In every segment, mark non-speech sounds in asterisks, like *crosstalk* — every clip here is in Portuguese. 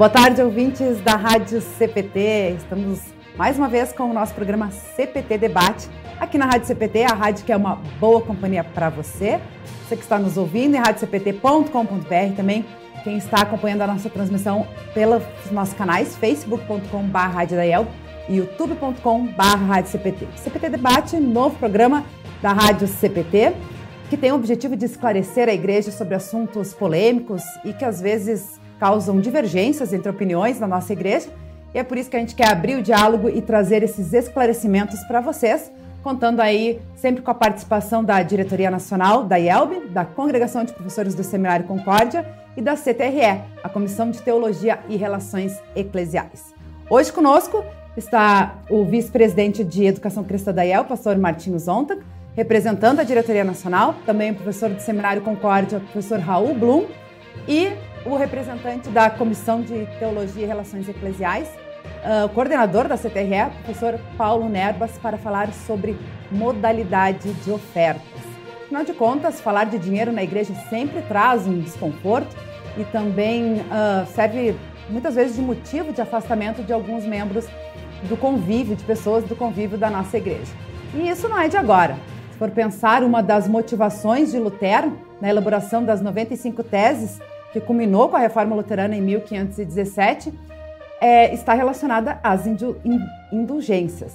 Boa tarde, ouvintes da Rádio CPT. Estamos mais uma vez com o nosso programa CPT Debate, aqui na Rádio CPT, a rádio que é uma boa companhia para você, você que está nos ouvindo em radiocpt.com.br também, quem está acompanhando a nossa transmissão pelos nossos canais, facebook.com.br e youtube.com.br CPT. CPT Debate, novo programa da Rádio CPT, que tem o objetivo de esclarecer a igreja sobre assuntos polêmicos e que às vezes causam divergências entre opiniões na nossa igreja. E é por isso que a gente quer abrir o diálogo e trazer esses esclarecimentos para vocês, contando aí sempre com a participação da Diretoria Nacional, da IELB, da Congregação de Professores do Seminário Concórdia e da CTRE, a Comissão de Teologia e Relações Eclesiais. Hoje conosco está o vice-presidente de Educação Cristã da IEL, pastor Martins Zontag, representando a Diretoria Nacional, também o professor do Seminário Concórdia, professor Raul Blum, e o representante da Comissão de Teologia e Relações Eclesiais, uh, coordenador da CTRE, professor Paulo Nerbas, para falar sobre modalidade de ofertas. Afinal de contas, falar de dinheiro na igreja sempre traz um desconforto e também uh, serve muitas vezes de motivo de afastamento de alguns membros do convívio, de pessoas do convívio da nossa igreja. E isso não é de agora. Se for pensar, uma das motivações de Lutero na elaboração das 95 teses que culminou com a reforma luterana em 1517, é, está relacionada às indulgências.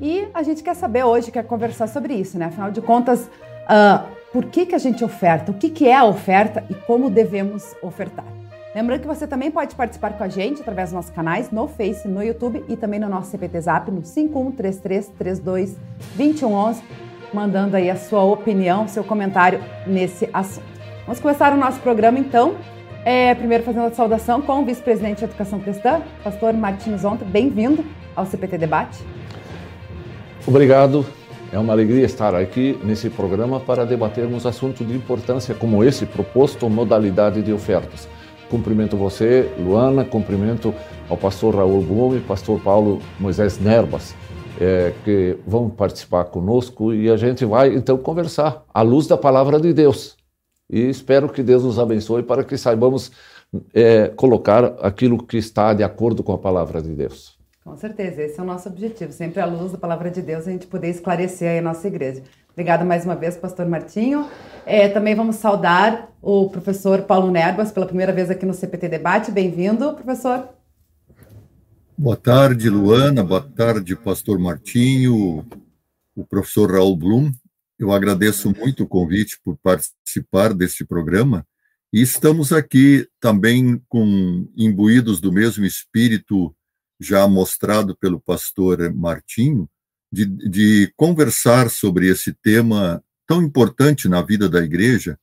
E a gente quer saber hoje, quer conversar sobre isso, né? Afinal de contas, uh, por que, que a gente oferta? O que, que é a oferta e como devemos ofertar? Lembrando que você também pode participar com a gente através dos nossos canais no Face, no YouTube e também no nosso CPT Zap no 5133322111, mandando aí a sua opinião, seu comentário nesse assunto. Vamos começar o nosso programa então. É, primeiro fazendo a saudação com o vice-presidente de Educação Cristã, pastor Martins Onta. Bem-vindo ao CPT Debate. Obrigado. É uma alegria estar aqui nesse programa para debatermos assuntos de importância como esse proposto modalidade de ofertas. Cumprimento você, Luana, cumprimento ao pastor Raul Blume, pastor Paulo Moisés Nerbas, é, que vão participar conosco e a gente vai então conversar à luz da palavra de Deus. E espero que Deus nos abençoe para que saibamos é, colocar aquilo que está de acordo com a palavra de Deus. Com certeza, esse é o nosso objetivo, sempre à luz da palavra de Deus, a gente poder esclarecer a nossa igreja. Obrigada mais uma vez, pastor Martinho. É, também vamos saudar o professor Paulo Nerbas pela primeira vez aqui no CPT Debate. Bem-vindo, professor. Boa tarde, Luana. Boa tarde, pastor Martinho, o professor Raul Blum. Eu agradeço muito o convite por participar deste programa e estamos aqui também com imbuídos do mesmo espírito já mostrado pelo pastor Martinho, de, de conversar sobre esse tema tão importante na vida da igreja,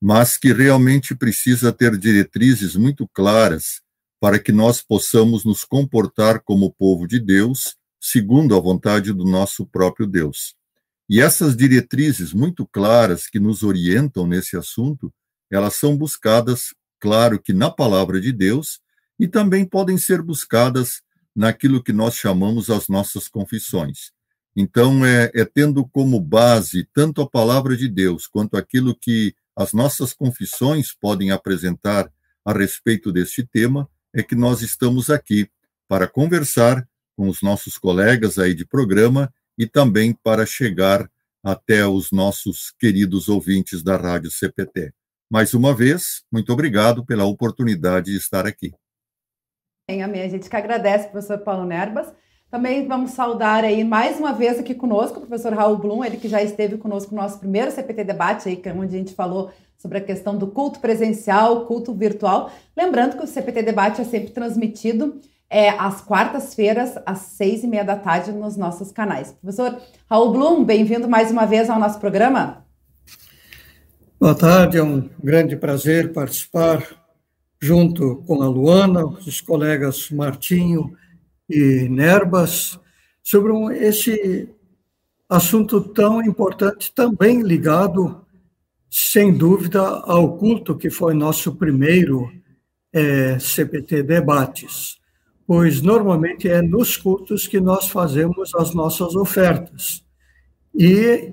mas que realmente precisa ter diretrizes muito claras para que nós possamos nos comportar como povo de Deus, segundo a vontade do nosso próprio Deus. E essas diretrizes muito claras que nos orientam nesse assunto, elas são buscadas, claro que na palavra de Deus, e também podem ser buscadas naquilo que nós chamamos as nossas confissões. Então, é, é tendo como base tanto a palavra de Deus quanto aquilo que as nossas confissões podem apresentar a respeito deste tema, é que nós estamos aqui para conversar com os nossos colegas aí de programa e também para chegar até os nossos queridos ouvintes da Rádio CPT. Mais uma vez, muito obrigado pela oportunidade de estar aqui. Em amém. A gente que agradece, professor Paulo Nerbas. Também vamos saudar aí mais uma vez aqui conosco o professor Raul Blum, ele que já esteve conosco no nosso primeiro CPT Debate, aí, é onde a gente falou sobre a questão do culto presencial, culto virtual. Lembrando que o CPT Debate é sempre transmitido é, às quartas-feiras, às seis e meia da tarde, nos nossos canais. Professor Raul Blum, bem-vindo mais uma vez ao nosso programa. Boa tarde, é um grande prazer participar junto com a Luana, os colegas Martinho e Nerbas, sobre um, esse assunto tão importante, também ligado, sem dúvida, ao culto que foi nosso primeiro é, CPT Debates pois normalmente é nos cultos que nós fazemos as nossas ofertas. E,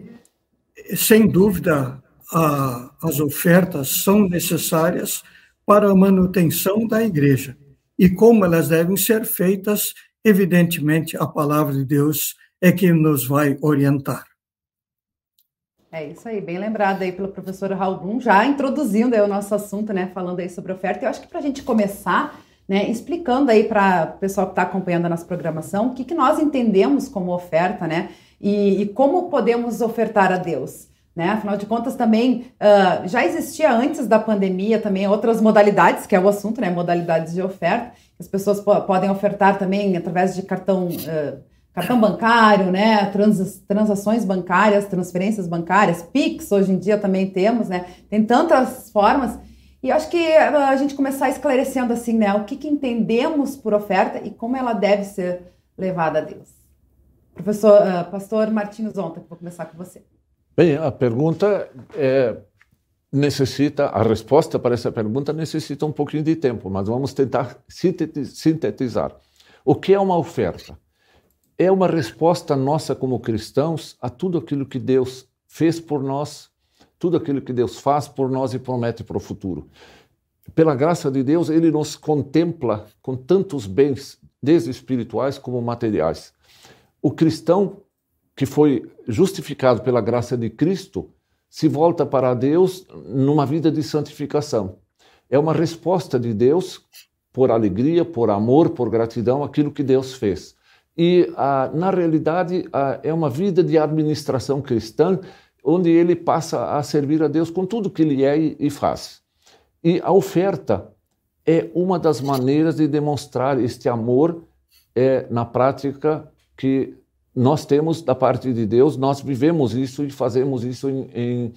sem dúvida, a, as ofertas são necessárias para a manutenção da igreja. e como elas devem ser feitas, evidentemente a palavra de Deus é que nos vai orientar. É isso aí, bem lembrado aí pelo professor Raul Blum, já introduzindo o nosso assunto, né, falando aí sobre oferta. Eu acho que para a gente começar, né, explicando aí para o pessoal que está acompanhando a nossa programação, o que, que nós entendemos como oferta, né, e, e como podemos ofertar a Deus. Né? Afinal de contas, também uh, já existia antes da pandemia também outras modalidades, que é o assunto, né? Modalidades de oferta. As pessoas po podem ofertar também através de cartão uh, cartão bancário, né, trans, transações bancárias, transferências bancárias, Pix, hoje em dia também temos, né, tem tantas formas, e acho que ah, a gente começar esclarecendo assim, né, o que, que entendemos por oferta e como ela deve ser levada a Deus. Professor, uh, pastor Martins Zonta, vou começar com você. Bem, a pergunta é, necessita, a resposta para essa pergunta necessita um pouquinho de tempo, mas vamos tentar sintetizar. O que é uma oferta? é uma resposta nossa como cristãos a tudo aquilo que Deus fez por nós, tudo aquilo que Deus faz por nós e promete para o futuro. Pela graça de Deus, Ele nos contempla com tantos bens, desde espirituais como materiais. O cristão que foi justificado pela graça de Cristo se volta para Deus numa vida de santificação. É uma resposta de Deus por alegria, por amor, por gratidão àquilo que Deus fez. E, ah, na realidade, ah, é uma vida de administração cristã, onde ele passa a servir a Deus com tudo que ele é e, faz. E a oferta é uma das maneiras de demonstrar este amor é, na prática que nós temos da parte de Deus, nós vivemos isso e fazemos isso em, em,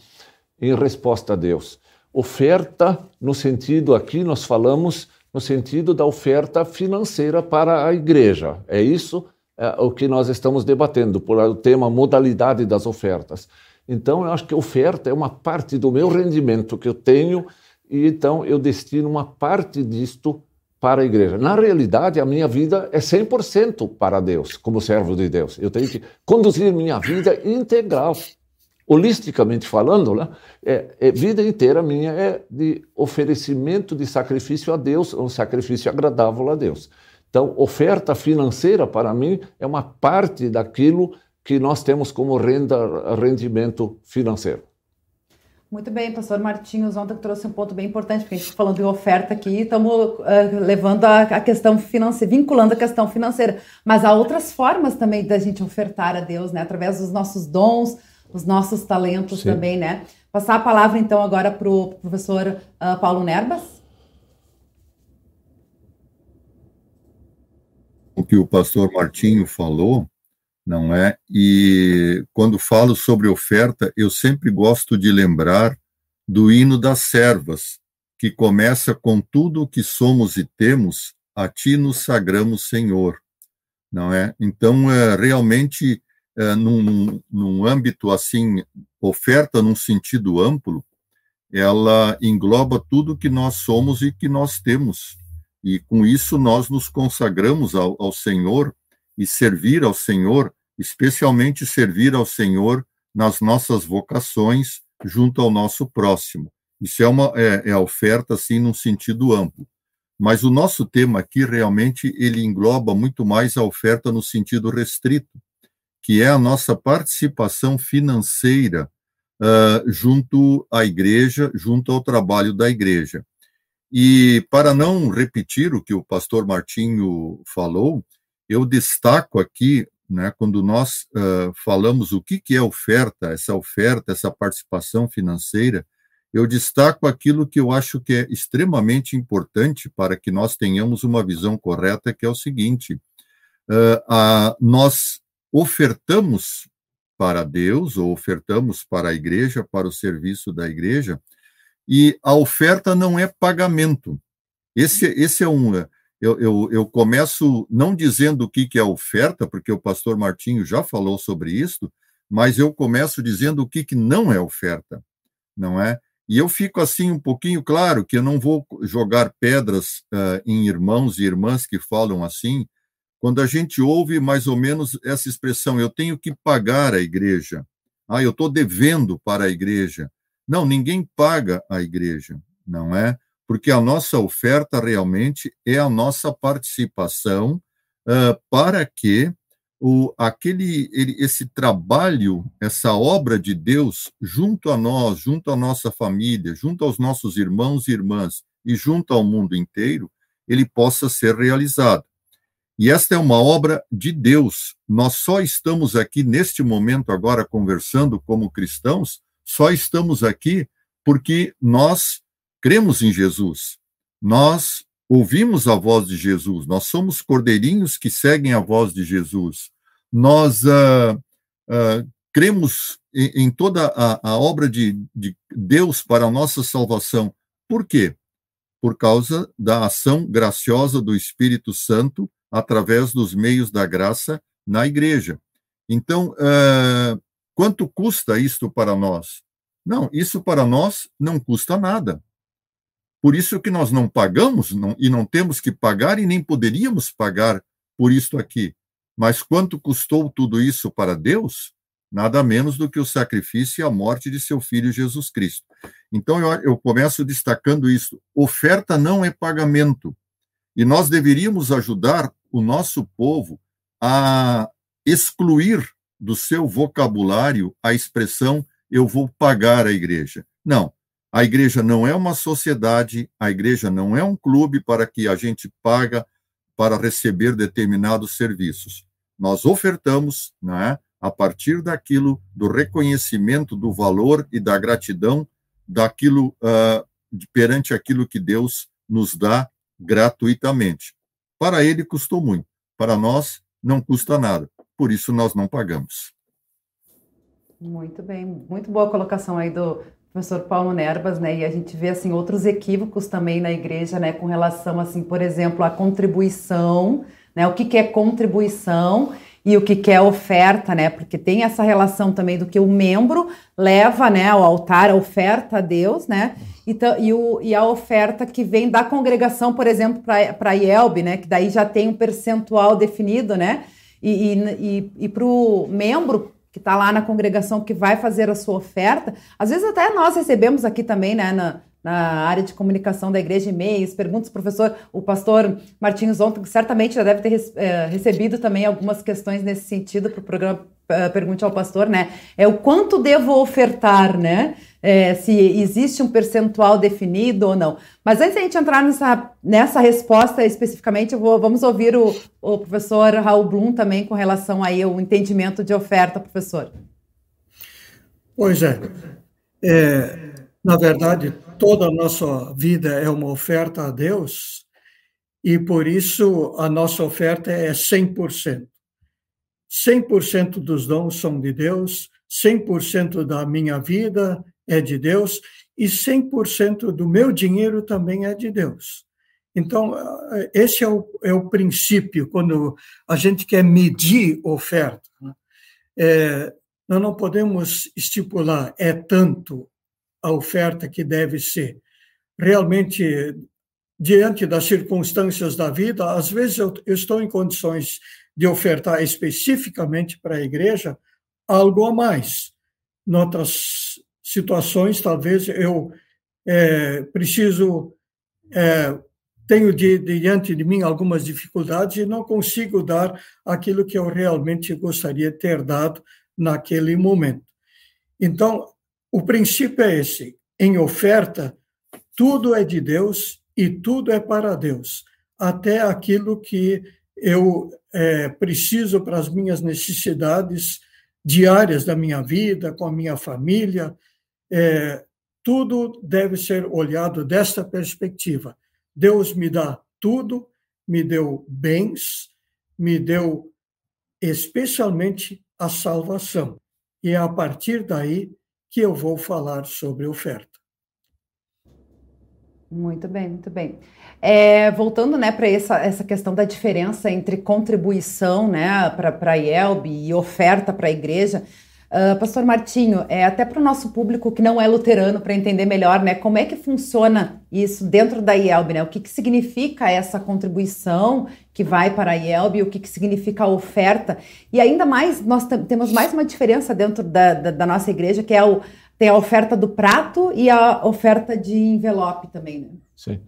em resposta a Deus. Oferta, no sentido aqui, nós falamos no sentido da oferta financeira para a igreja. É isso é, o que nós estamos debatendo, por o tema modalidade das ofertas. Então, eu acho que oferta é uma parte do meu rendimento que eu tenho e então eu destino uma parte disto para a igreja. Na realidade, a minha vida é 100% para Deus, como servo de Deus. Eu tenho que conduzir minha vida integral. Holisticamente falando, né? é, é, vida inteira minha é de oferecimento de sacrifício a Deus, um sacrifício agradável a Deus. Então, oferta financeira, para mim, é uma parte daquilo que nós temos como renda, rendimento financeiro. Muito bem, pastor Martins, ontem trouxe um ponto bem importante, porque a gente está falando de oferta aqui estamos uh, levando a, a, questão financeira, vinculando a questão financeira. Mas há outras formas também da gente ofertar a Deus, né? Através dos nossos dons, os nossos talentos Sim. também, né? Passar a palavra, então, agora para o professor uh, Paulo Nerbas. o que o pastor Martinho falou, não é? E quando falo sobre oferta, eu sempre gosto de lembrar do hino das servas, que começa com tudo o que somos e temos, a ti nos sagramos, Senhor. Não é? Então, é, realmente, é, num, num âmbito assim, oferta num sentido amplo, ela engloba tudo que nós somos e que nós temos. E com isso nós nos consagramos ao, ao Senhor e servir ao Senhor, especialmente servir ao Senhor nas nossas vocações junto ao nosso próximo. Isso é uma é, é oferta assim num sentido amplo. Mas o nosso tema aqui realmente ele engloba muito mais a oferta no sentido restrito, que é a nossa participação financeira uh, junto à igreja, junto ao trabalho da igreja. E para não repetir o que o pastor Martinho falou, eu destaco aqui, né, quando nós uh, falamos o que, que é oferta, essa oferta, essa participação financeira, eu destaco aquilo que eu acho que é extremamente importante para que nós tenhamos uma visão correta, que é o seguinte: uh, a, nós ofertamos para Deus, ou ofertamos para a igreja, para o serviço da igreja, e a oferta não é pagamento. Esse, esse é um. Eu, eu, eu começo não dizendo o que, que é oferta, porque o pastor Martinho já falou sobre isso, mas eu começo dizendo o que, que não é oferta, não é? E eu fico assim um pouquinho claro que eu não vou jogar pedras uh, em irmãos e irmãs que falam assim, quando a gente ouve mais ou menos essa expressão, eu tenho que pagar a igreja, ah, eu estou devendo para a igreja. Não, ninguém paga a igreja, não é? Porque a nossa oferta realmente é a nossa participação uh, para que o, aquele, ele, esse trabalho, essa obra de Deus, junto a nós, junto à nossa família, junto aos nossos irmãos e irmãs e junto ao mundo inteiro, ele possa ser realizado. E esta é uma obra de Deus. Nós só estamos aqui neste momento agora conversando como cristãos, só estamos aqui porque nós cremos em Jesus. Nós ouvimos a voz de Jesus, nós somos cordeirinhos que seguem a voz de Jesus. Nós uh, uh, cremos em, em toda a, a obra de, de Deus para a nossa salvação. Por quê? Por causa da ação graciosa do Espírito Santo através dos meios da graça na igreja. Então, uh, quanto custa isto para nós? Não, isso para nós não custa nada. Por isso que nós não pagamos não, e não temos que pagar e nem poderíamos pagar por isto aqui. Mas quanto custou tudo isso para Deus? Nada menos do que o sacrifício e a morte de seu filho Jesus Cristo. Então eu, eu começo destacando isso. Oferta não é pagamento. E nós deveríamos ajudar o nosso povo a excluir do seu vocabulário a expressão eu vou pagar a igreja. Não, a igreja não é uma sociedade, a igreja não é um clube para que a gente paga para receber determinados serviços. Nós ofertamos, né, a partir daquilo do reconhecimento do valor e da gratidão daquilo uh, perante aquilo que Deus nos dá gratuitamente. Para ele custou muito, para nós não custa nada. Por isso nós não pagamos. Muito bem, muito boa colocação aí do professor Paulo Nerbas, né? E a gente vê assim outros equívocos também na igreja, né, com relação assim, por exemplo, à contribuição, né? O que, que é contribuição e o que, que é oferta, né? Porque tem essa relação também do que o membro leva, né, ao altar, a oferta a Deus, né? Então, e, o, e a oferta que vem da congregação, por exemplo, para a IELB, né? Que daí já tem um percentual definido, né? E, e, e, e para o membro que está lá na congregação que vai fazer a sua oferta. Às vezes até nós recebemos aqui também, né, na, na área de comunicação da igreja, e-mails, perguntas, professor, o pastor Martins ontem certamente já deve ter é, recebido também algumas questões nesse sentido para o programa Pergunte ao Pastor, né? É o quanto devo ofertar, né? É, se existe um percentual definido ou não. Mas antes de a gente entrar nessa, nessa resposta especificamente, vou, vamos ouvir o, o professor Raul Blum também com relação aí ao entendimento de oferta, professor. Pois é. é na verdade, toda a nossa vida é uma oferta a Deus e por isso a nossa oferta é 100%. 100% dos dons são de Deus, 100% da minha vida é de Deus e 100% do meu dinheiro também é de Deus. Então, esse é o, é o princípio, quando a gente quer medir oferta. Né? É, nós não podemos estipular é tanto a oferta que deve ser. Realmente, diante das circunstâncias da vida, às vezes eu, eu estou em condições de ofertar especificamente para a igreja algo a mais. Em outras situações, talvez eu é, preciso, é, tenho de, diante de mim algumas dificuldades e não consigo dar aquilo que eu realmente gostaria de ter dado naquele momento. Então, o princípio é esse: em oferta, tudo é de Deus e tudo é para Deus, até aquilo que eu é, preciso para as minhas necessidades diárias da minha vida, com a minha família. É, tudo deve ser olhado desta perspectiva. Deus me dá tudo, me deu bens, me deu especialmente a salvação. E é a partir daí que eu vou falar sobre oferta. Muito bem, muito bem. É, voltando né, para essa, essa questão da diferença entre contribuição né, para a IELB e oferta para a igreja, uh, Pastor Martinho, é, até para o nosso público que não é luterano, para entender melhor né, como é que funciona isso dentro da IELB, né, o que, que significa essa contribuição que vai para a IELB, o que, que significa a oferta, e ainda mais, nós temos mais uma diferença dentro da, da, da nossa igreja, que é o tem a oferta do prato e a oferta de envelope também, né? Sim.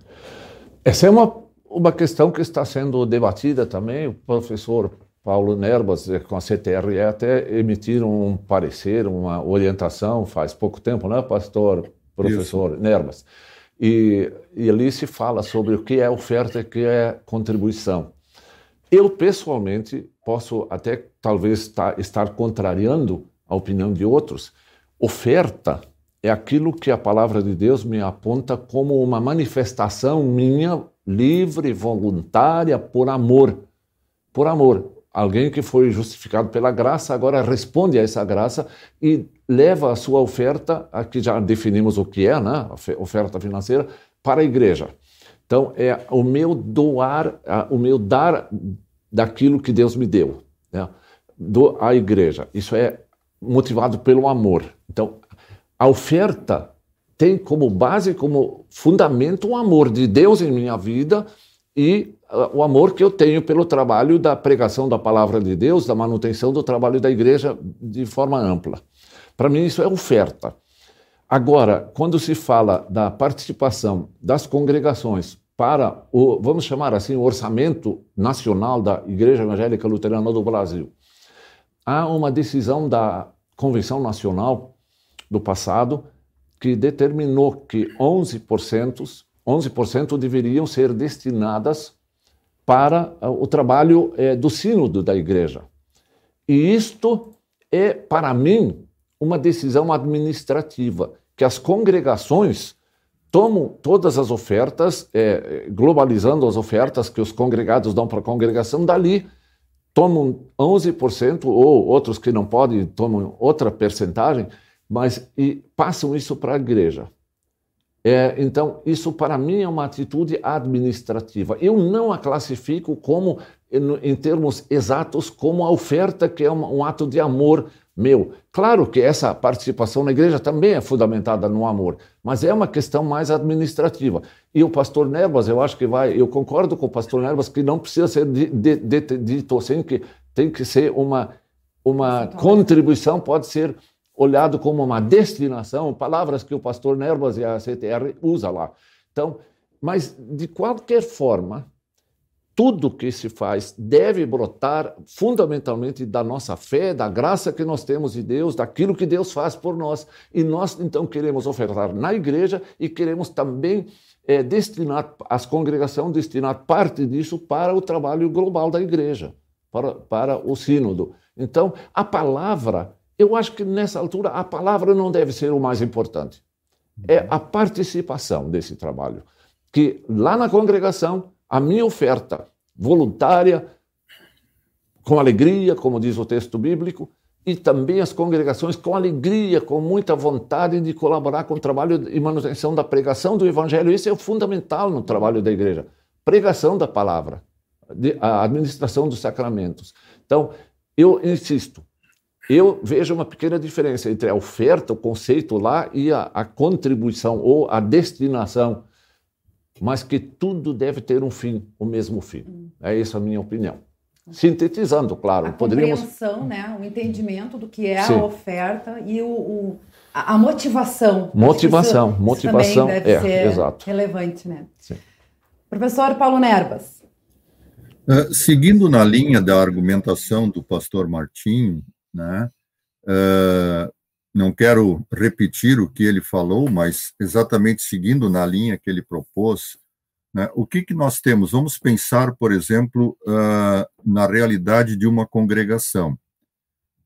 Essa é uma, uma questão que está sendo debatida também. O professor Paulo Nerbas, eh, com a CTRE, até emitiram um parecer, uma orientação faz pouco tempo, né, pastor, professor Isso. Nerbas? E, e ali se fala sobre o que é oferta e o que é contribuição. Eu, pessoalmente, posso até talvez estar contrariando a opinião de outros. Oferta é aquilo que a palavra de Deus me aponta como uma manifestação minha, livre, voluntária, por amor. Por amor. Alguém que foi justificado pela graça agora responde a essa graça e leva a sua oferta, aqui já definimos o que é, né? oferta financeira, para a igreja. Então, é o meu doar, o meu dar daquilo que Deus me deu né? do, à igreja. Isso é motivado pelo amor. Então, a oferta tem como base, como fundamento, o amor de Deus em minha vida e o amor que eu tenho pelo trabalho da pregação da palavra de Deus, da manutenção do trabalho da igreja de forma ampla. Para mim, isso é oferta. Agora, quando se fala da participação das congregações para o, vamos chamar assim, o orçamento nacional da Igreja Evangélica Luterana do Brasil, há uma decisão da Convenção Nacional do passado que determinou que 11%, 11% deveriam ser destinadas para ah, o trabalho é, do sínodo da igreja. E isto é, para mim, uma decisão administrativa, que as congregações tomam todas as ofertas, é, globalizando as ofertas que os congregados dão para a congregação, dali tomam 11%, ou outros que não podem tomam outra percentagem, mas e passam isso para a igreja. É, então, isso para mim é uma atitude administrativa. Eu não a classifico como, em, termos exatos, como a oferta que é um, um, ato de amor meu. Claro que essa participação na igreja também é fundamentada no amor, mas é uma questão mais administrativa. E o pastor Nerbas, eu acho que vai, eu concordo com o pastor Nerbas que não precisa ser dito assim, que tem que ser uma, uma contribuição, pode ser olhado como uma destinação, palavras que o pastor Nerbas e a CTR usa lá. Então, mas de qualquer forma, tudo que se faz deve brotar fundamentalmente da nossa fé, da graça que nós temos de Deus, daquilo que Deus faz por nós. E nós então queremos ofertar na igreja e queremos também é, destinar, as congregações destinar parte disso para o trabalho global da igreja, para, para o sínodo. Então, a palavra eu acho que nessa altura a palavra não deve ser o mais importante. É a participação desse trabalho. Que lá na congregação, a minha oferta voluntária, com alegria, como diz o texto bíblico, e também as congregações com alegria, com muita vontade de colaborar com o trabalho e manutenção da pregação do evangelho. Isso é fundamental no trabalho da igreja. Pregação da palavra, a administração dos sacramentos. Então, eu insisto, eu vejo uma pequena diferença entre a oferta, o conceito lá, e a, a contribuição ou a destinação, mas que tudo deve ter um fim, o mesmo fim. Hum. É essa a minha opinião. Sintetizando, claro, a poderíamos. compreensão, né, o entendimento do que é Sim. a oferta e o, o a, motivação. Motivação, isso, motivação, isso deve é, ser exato. relevante, né? Sim. Professor Paulo Nerbas. Uh, seguindo na linha da argumentação do pastor Martinho, né? Uh, não quero repetir o que ele falou, mas exatamente seguindo na linha que ele propôs, né, o que, que nós temos? Vamos pensar, por exemplo, uh, na realidade de uma congregação.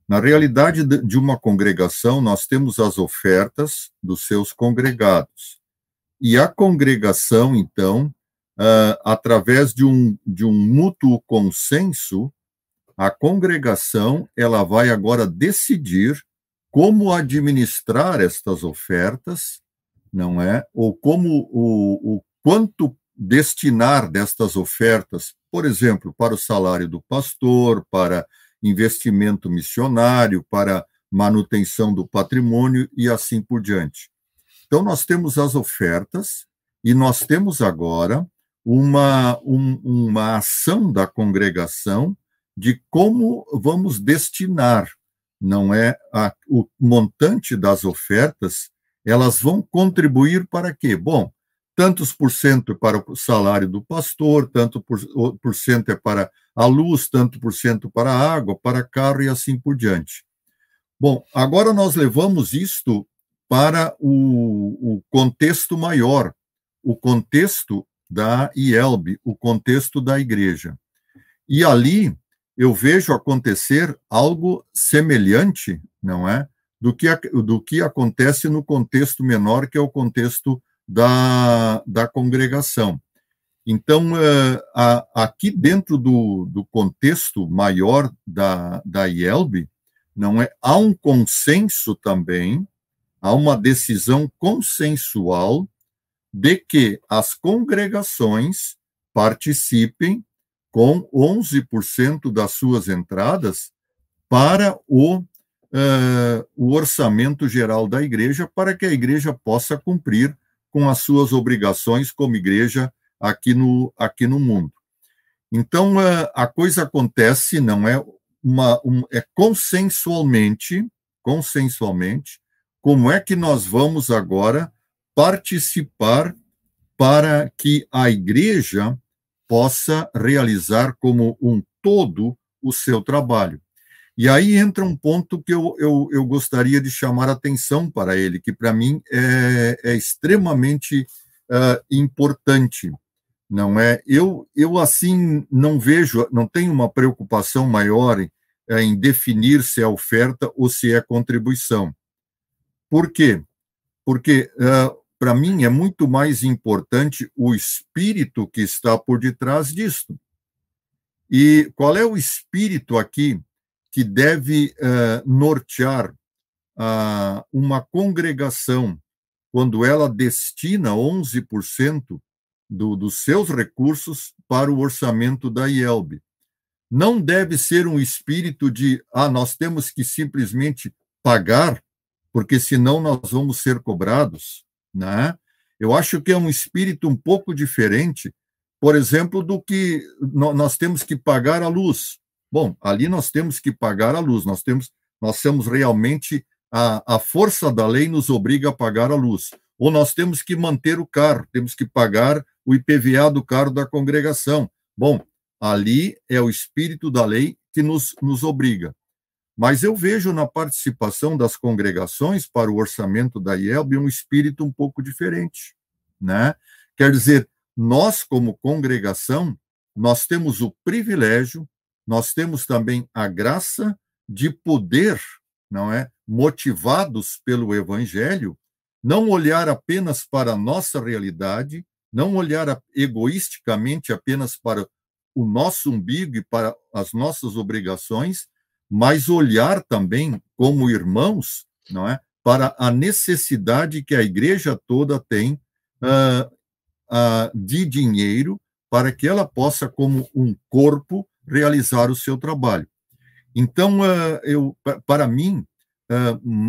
Na realidade de uma congregação, nós temos as ofertas dos seus congregados. E a congregação, então, uh, através de um, de um mútuo consenso, a congregação ela vai agora decidir como administrar estas ofertas, não é? Ou como o, o quanto destinar destas ofertas, por exemplo, para o salário do pastor, para investimento missionário, para manutenção do patrimônio e assim por diante. Então, nós temos as ofertas e nós temos agora uma, um, uma ação da congregação de como vamos destinar não é a, o montante das ofertas, elas vão contribuir para quê? Bom, tantos por cento para o salário do pastor, tanto por, por cento é para a luz, tanto por cento para a água, para carro e assim por diante. Bom, agora nós levamos isto para o, o contexto maior, o contexto da IELB, o contexto da igreja. E ali eu vejo acontecer algo semelhante, não é? Do que, do que acontece no contexto menor, que é o contexto da, da congregação. Então, a, aqui dentro do, do contexto maior da, da IELB, não é? Há um consenso também, há uma decisão consensual de que as congregações participem com 11% das suas entradas para o, uh, o orçamento geral da igreja, para que a igreja possa cumprir com as suas obrigações como igreja aqui no, aqui no mundo. Então, uh, a coisa acontece, não é uma, um, é consensualmente, consensualmente, como é que nós vamos agora participar para que a igreja possa realizar como um todo o seu trabalho. E aí entra um ponto que eu, eu, eu gostaria de chamar atenção para ele, que para mim é, é extremamente uh, importante. Não é? Eu, eu assim não vejo, não tenho uma preocupação maior em, definir se é oferta ou se é contribuição. Por quê? Porque uh, para mim, é muito mais importante o espírito que está por detrás disto. E qual é o espírito aqui que deve uh, nortear uh, uma congregação quando ela destina 11% do, dos seus recursos para o orçamento da IELB? Não deve ser um espírito de, ah, nós temos que simplesmente pagar, porque senão nós vamos ser cobrados né? Eu acho que é um espírito um pouco diferente, por exemplo, do que nós temos que pagar a luz. Bom, ali nós temos que pagar a luz, nós temos, nós temos realmente a, a força da lei nos obriga a pagar a luz. Ou nós temos que manter o carro, temos que pagar o IPVA do carro da congregação. Bom, ali é o espírito da lei que nos, nos obriga. Mas eu vejo na participação das congregações para o orçamento da IELB um espírito um pouco diferente, né? Quer dizer, nós como congregação, nós temos o privilégio, nós temos também a graça de poder, não é, motivados pelo evangelho, não olhar apenas para a nossa realidade, não olhar egoisticamente apenas para o nosso umbigo e para as nossas obrigações, mas olhar também como irmãos, não é, para a necessidade que a igreja toda tem uh, uh, de dinheiro para que ela possa, como um corpo, realizar o seu trabalho. Então, uh, eu, para mim,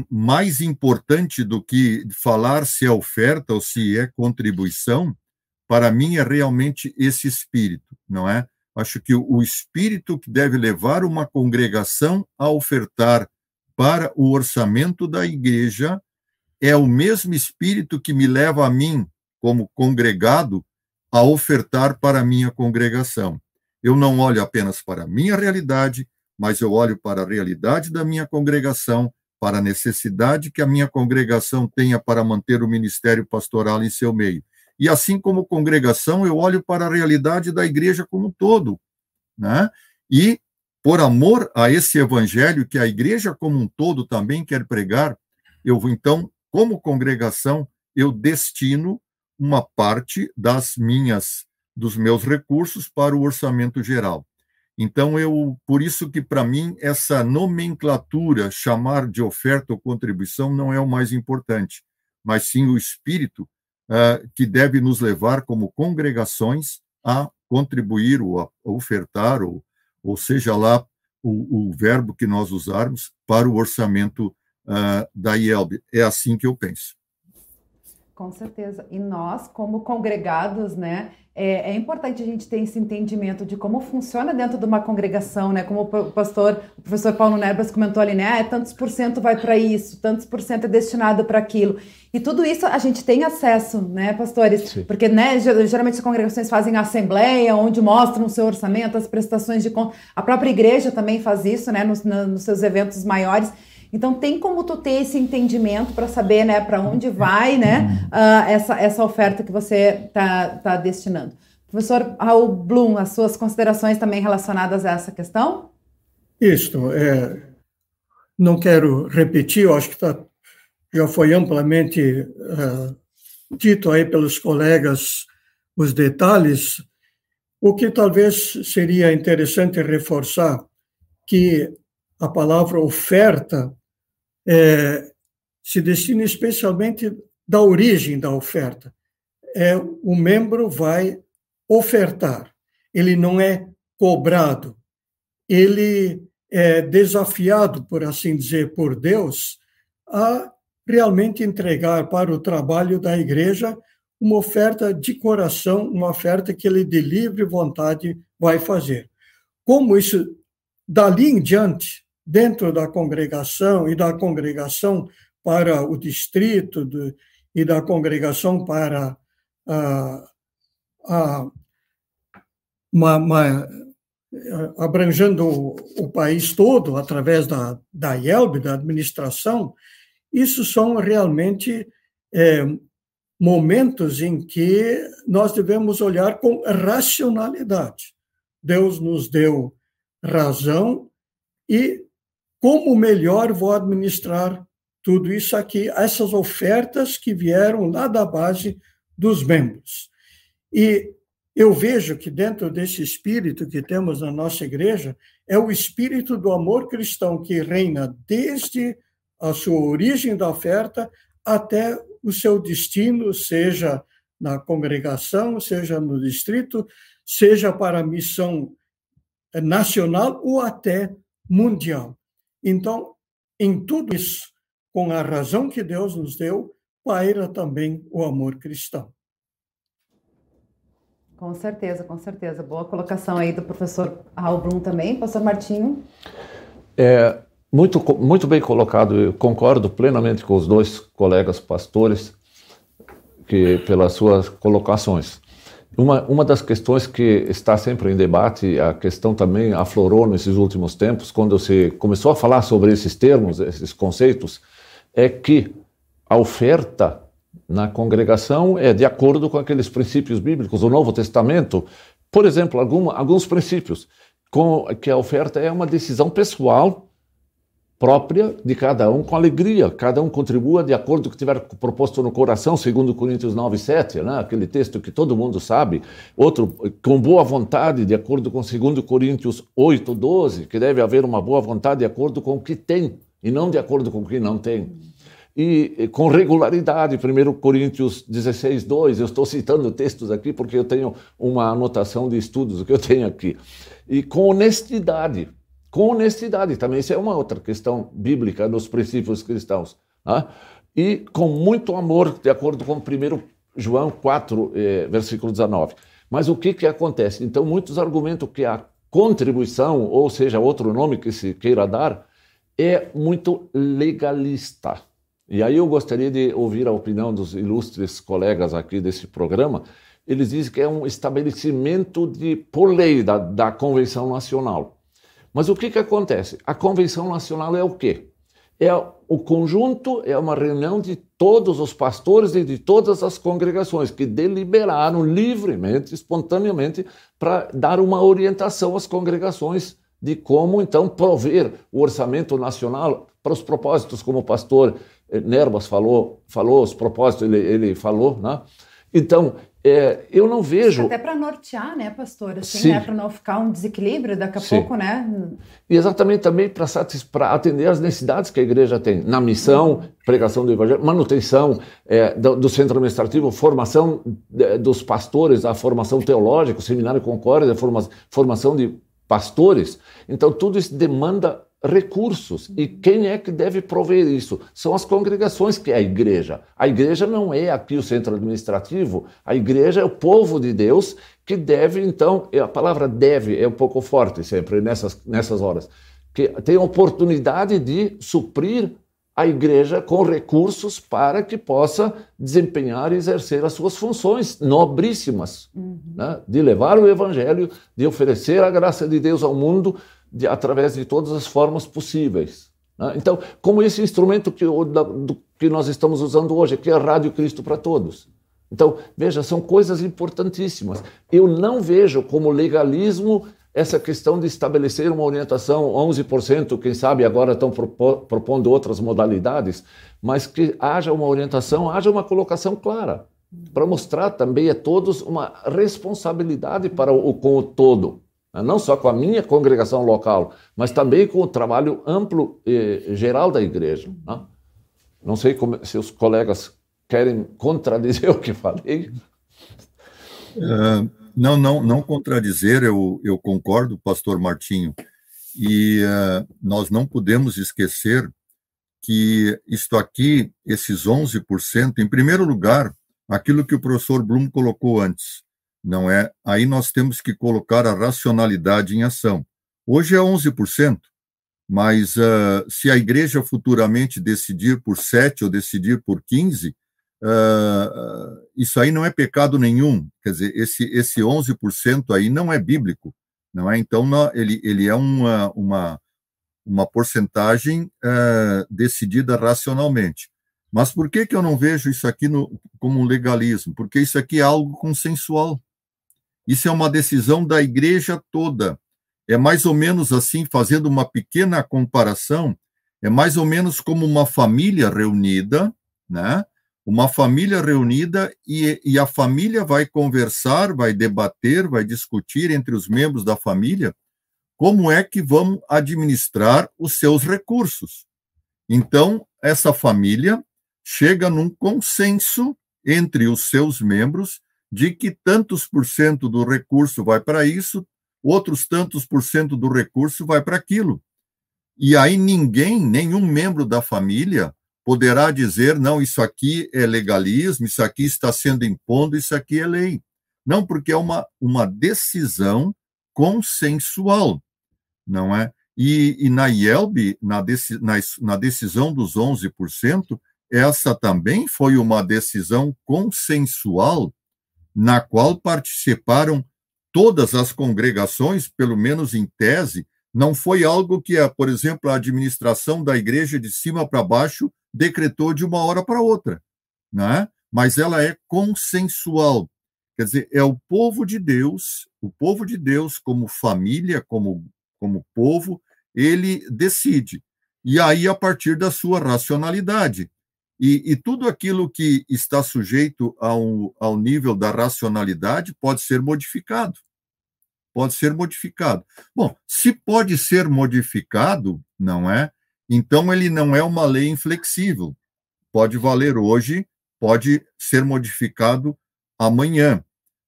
mais importante do que falar se é oferta ou se é contribuição, para mim é realmente esse espírito, não é? Acho que o espírito que deve levar uma congregação a ofertar para o orçamento da igreja é o mesmo espírito que me leva a mim, como congregado, a ofertar para a minha congregação. Eu não olho apenas para a minha realidade, mas eu olho para a realidade da minha congregação, para a necessidade que a minha congregação tenha para manter o ministério pastoral em seu meio. E assim como congregação, eu olho para a realidade da igreja como um todo, né? E por amor a esse evangelho que a igreja como um todo também quer pregar, eu vou então, como congregação, eu destino uma parte das minhas dos meus recursos para o orçamento geral. Então eu, por isso que para mim essa nomenclatura chamar de oferta ou contribuição não é o mais importante, mas sim o espírito uh, que deve nos levar como congregações a contribuir ou a ofertar, ou, ou seja lá o, o verbo que nós usarmos, para o orçamento uh, da IELB. É assim que eu penso. Com certeza. E nós, como congregados, né, é, é, importante a gente ter esse entendimento de como funciona dentro de uma congregação, né? Como o pastor, o professor Paulo Nerbas comentou ali, né? Ah, tantos por cento vai para isso, tantos por cento é destinado para aquilo. E tudo isso a gente tem acesso, né, pastores? Sim. Porque, né, geralmente as congregações fazem assembleia, onde mostram o seu orçamento, as prestações de conta. A própria igreja também faz isso, né, nos, nos seus eventos maiores. Então tem como tu ter esse entendimento para saber, né, para onde vai, né, uh, essa, essa oferta que você está tá destinando. Professor Raul Blum, as suas considerações também relacionadas a essa questão? Isto, é, não quero repetir, eu acho que tá, já foi amplamente uh, dito aí pelos colegas os detalhes. O que talvez seria interessante reforçar que a palavra oferta é, se destina especialmente da origem da oferta. É, o membro vai ofertar, ele não é cobrado, ele é desafiado, por assim dizer, por Deus, a realmente entregar para o trabalho da igreja uma oferta de coração, uma oferta que ele de livre vontade vai fazer. Como isso, dali em diante, dentro da congregação e da congregação para o distrito do, e da congregação para a, a, uma, uma, abrangendo o, o, país todo através da, da IELB, da administração, isso são realmente é, momentos em que nós devemos olhar com racionalidade. Deus nos deu razão e como melhor vou administrar tudo isso aqui, essas ofertas que vieram lá da base dos membros. E eu vejo que dentro desse espírito que temos na nossa igreja, é o espírito do amor cristão que reina desde a sua origem da oferta até o seu destino, seja na congregação, seja no distrito, seja para a missão nacional ou até mundial. Então, em tudo isso, com a razão que Deus nos deu, paira também o amor cristão. Com certeza, com certeza. Boa colocação aí do professor Raul Brum também. Pastor Martinho? É, muito, muito bem colocado. Eu concordo plenamente com os dois colegas pastores que pelas suas colocações. Uma, uma das questões que está sempre em debate, a questão também aflorou nesses últimos tempos, quando se começou a falar sobre esses termos, esses conceitos, é que a oferta na congregação é de acordo com aqueles princípios bíblicos do Novo Testamento. Por exemplo, algum, alguns princípios, com, que a oferta é uma decisão pessoal própria de cada um com alegria. Cada um contribua de acordo com o que tiver proposto no coração, segundo Coríntios 9, 7, né? aquele texto que todo mundo sabe. Outro, com boa vontade, de acordo com 2 Coríntios 8, 12, que deve haver uma boa vontade de acordo com o que tem e não de acordo com o que não tem. E com regularidade, 1 Coríntios 16, 2, eu estou citando textos aqui porque eu tenho uma anotação de estudos que eu tenho aqui. E com honestidade, com honestidade também. Isso é uma outra questão bíblica dos princípios cristãos. Né? E com muito amor, de acordo com 1 João 4, eh, versículo 19. Mas o que, que acontece? Então, muitos argumentam que a contribuição, ou seja, outro nome que se queira dar, é muito legalista. E aí eu gostaria de ouvir a opinião dos ilustres colegas aqui desse programa. Eles dizem que é um estabelecimento de, por lei da, da Convenção Nacional. Mas o que, que acontece? A Convenção Nacional é o quê? É o conjunto, é uma reunião de todos os pastores e de todas as congregações que deliberaram livremente, espontaneamente, para dar uma orientação às congregações de como então prover o orçamento nacional para os propósitos, como o pastor eh, Nerbas falou, falou os propósitos, ele, ele falou, né? Então, é, eu não vejo. Até para nortear, né, pastor? Assim, né, para não ficar um desequilíbrio daqui a Sim. pouco, né? E exatamente também para atender as necessidades que a igreja tem na missão, pregação do evangelho, manutenção é, do, do, centro administrativo, formação de, dos pastores, a formação teológica, o seminário Concórdia, a forma, formação de pastores. Então, tudo isso demanda recursos. E quem é que deve prover isso? São as congregações, que é a igreja. A igreja não é aqui o centro administrativo, a igreja é o povo de Deus que deve, então, a palavra deve é um pouco forte sempre nessas, nessas horas, que tem a oportunidade de suprir a igreja com recursos para que possa desempenhar e exercer as suas funções nobríssimas, uhum. né? de levar o evangelho, de oferecer a graça de Deus ao mundo de, através de todas as formas possíveis. Né? Então, como esse instrumento que, o, da, do, que nós estamos usando hoje, que é a Rádio Cristo para Todos. Então, veja, são coisas importantíssimas. Eu não vejo como legalismo essa questão de estabelecer uma orientação 11%, quem sabe agora estão propondo outras modalidades, mas que haja uma orientação, haja uma colocação clara, para mostrar também a todos uma responsabilidade para o, com o todo. Né? não só com a minha congregação local, mas também com o trabalho amplo e geral da igreja. Né? Não sei como, se os colegas querem contradizer *laughs* o que falei. Uh, não, não, não contradizer, eu, eu concordo, pastor Martinho, e uh, nós não podemos esquecer que isto aqui, esses 11%, em primeiro lugar, aquilo que o professor Blum colocou antes, não é? Aí nós temos que colocar a racionalidade em ação. Hoje é 11%, mas uh, se a igreja futuramente decidir por 7 ou decidir por 15, uh, isso aí não é pecado nenhum. Quer dizer, esse, esse 11% aí não é bíblico, não é? Então, não, ele, ele é uma, uma, uma porcentagem uh, decidida racionalmente. Mas por que, que eu não vejo isso aqui no, como legalismo? Porque isso aqui é algo consensual. Isso é uma decisão da igreja toda. É mais ou menos assim, fazendo uma pequena comparação, é mais ou menos como uma família reunida, né? Uma família reunida e, e a família vai conversar, vai debater, vai discutir entre os membros da família como é que vão administrar os seus recursos. Então, essa família chega num consenso entre os seus membros de que tantos por cento do recurso vai para isso, outros tantos por cento do recurso vai para aquilo. E aí ninguém, nenhum membro da família, poderá dizer, não, isso aqui é legalismo, isso aqui está sendo impondo, isso aqui é lei. Não, porque é uma, uma decisão consensual, não é? E, e na IELB, na, na, na decisão dos 11%, essa também foi uma decisão consensual na qual participaram todas as congregações, pelo menos em tese, não foi algo que, por exemplo, a administração da igreja de cima para baixo decretou de uma hora para outra, né? mas ela é consensual. Quer dizer, é o povo de Deus, o povo de Deus, como família, como, como povo, ele decide. E aí, a partir da sua racionalidade. E, e, tudo aquilo que está sujeito ao, ao nível da racionalidade pode ser modificado. Pode ser modificado. Bom, se pode ser modificado, não é? Então ele não é uma lei inflexível. Pode valer hoje, pode ser modificado amanhã.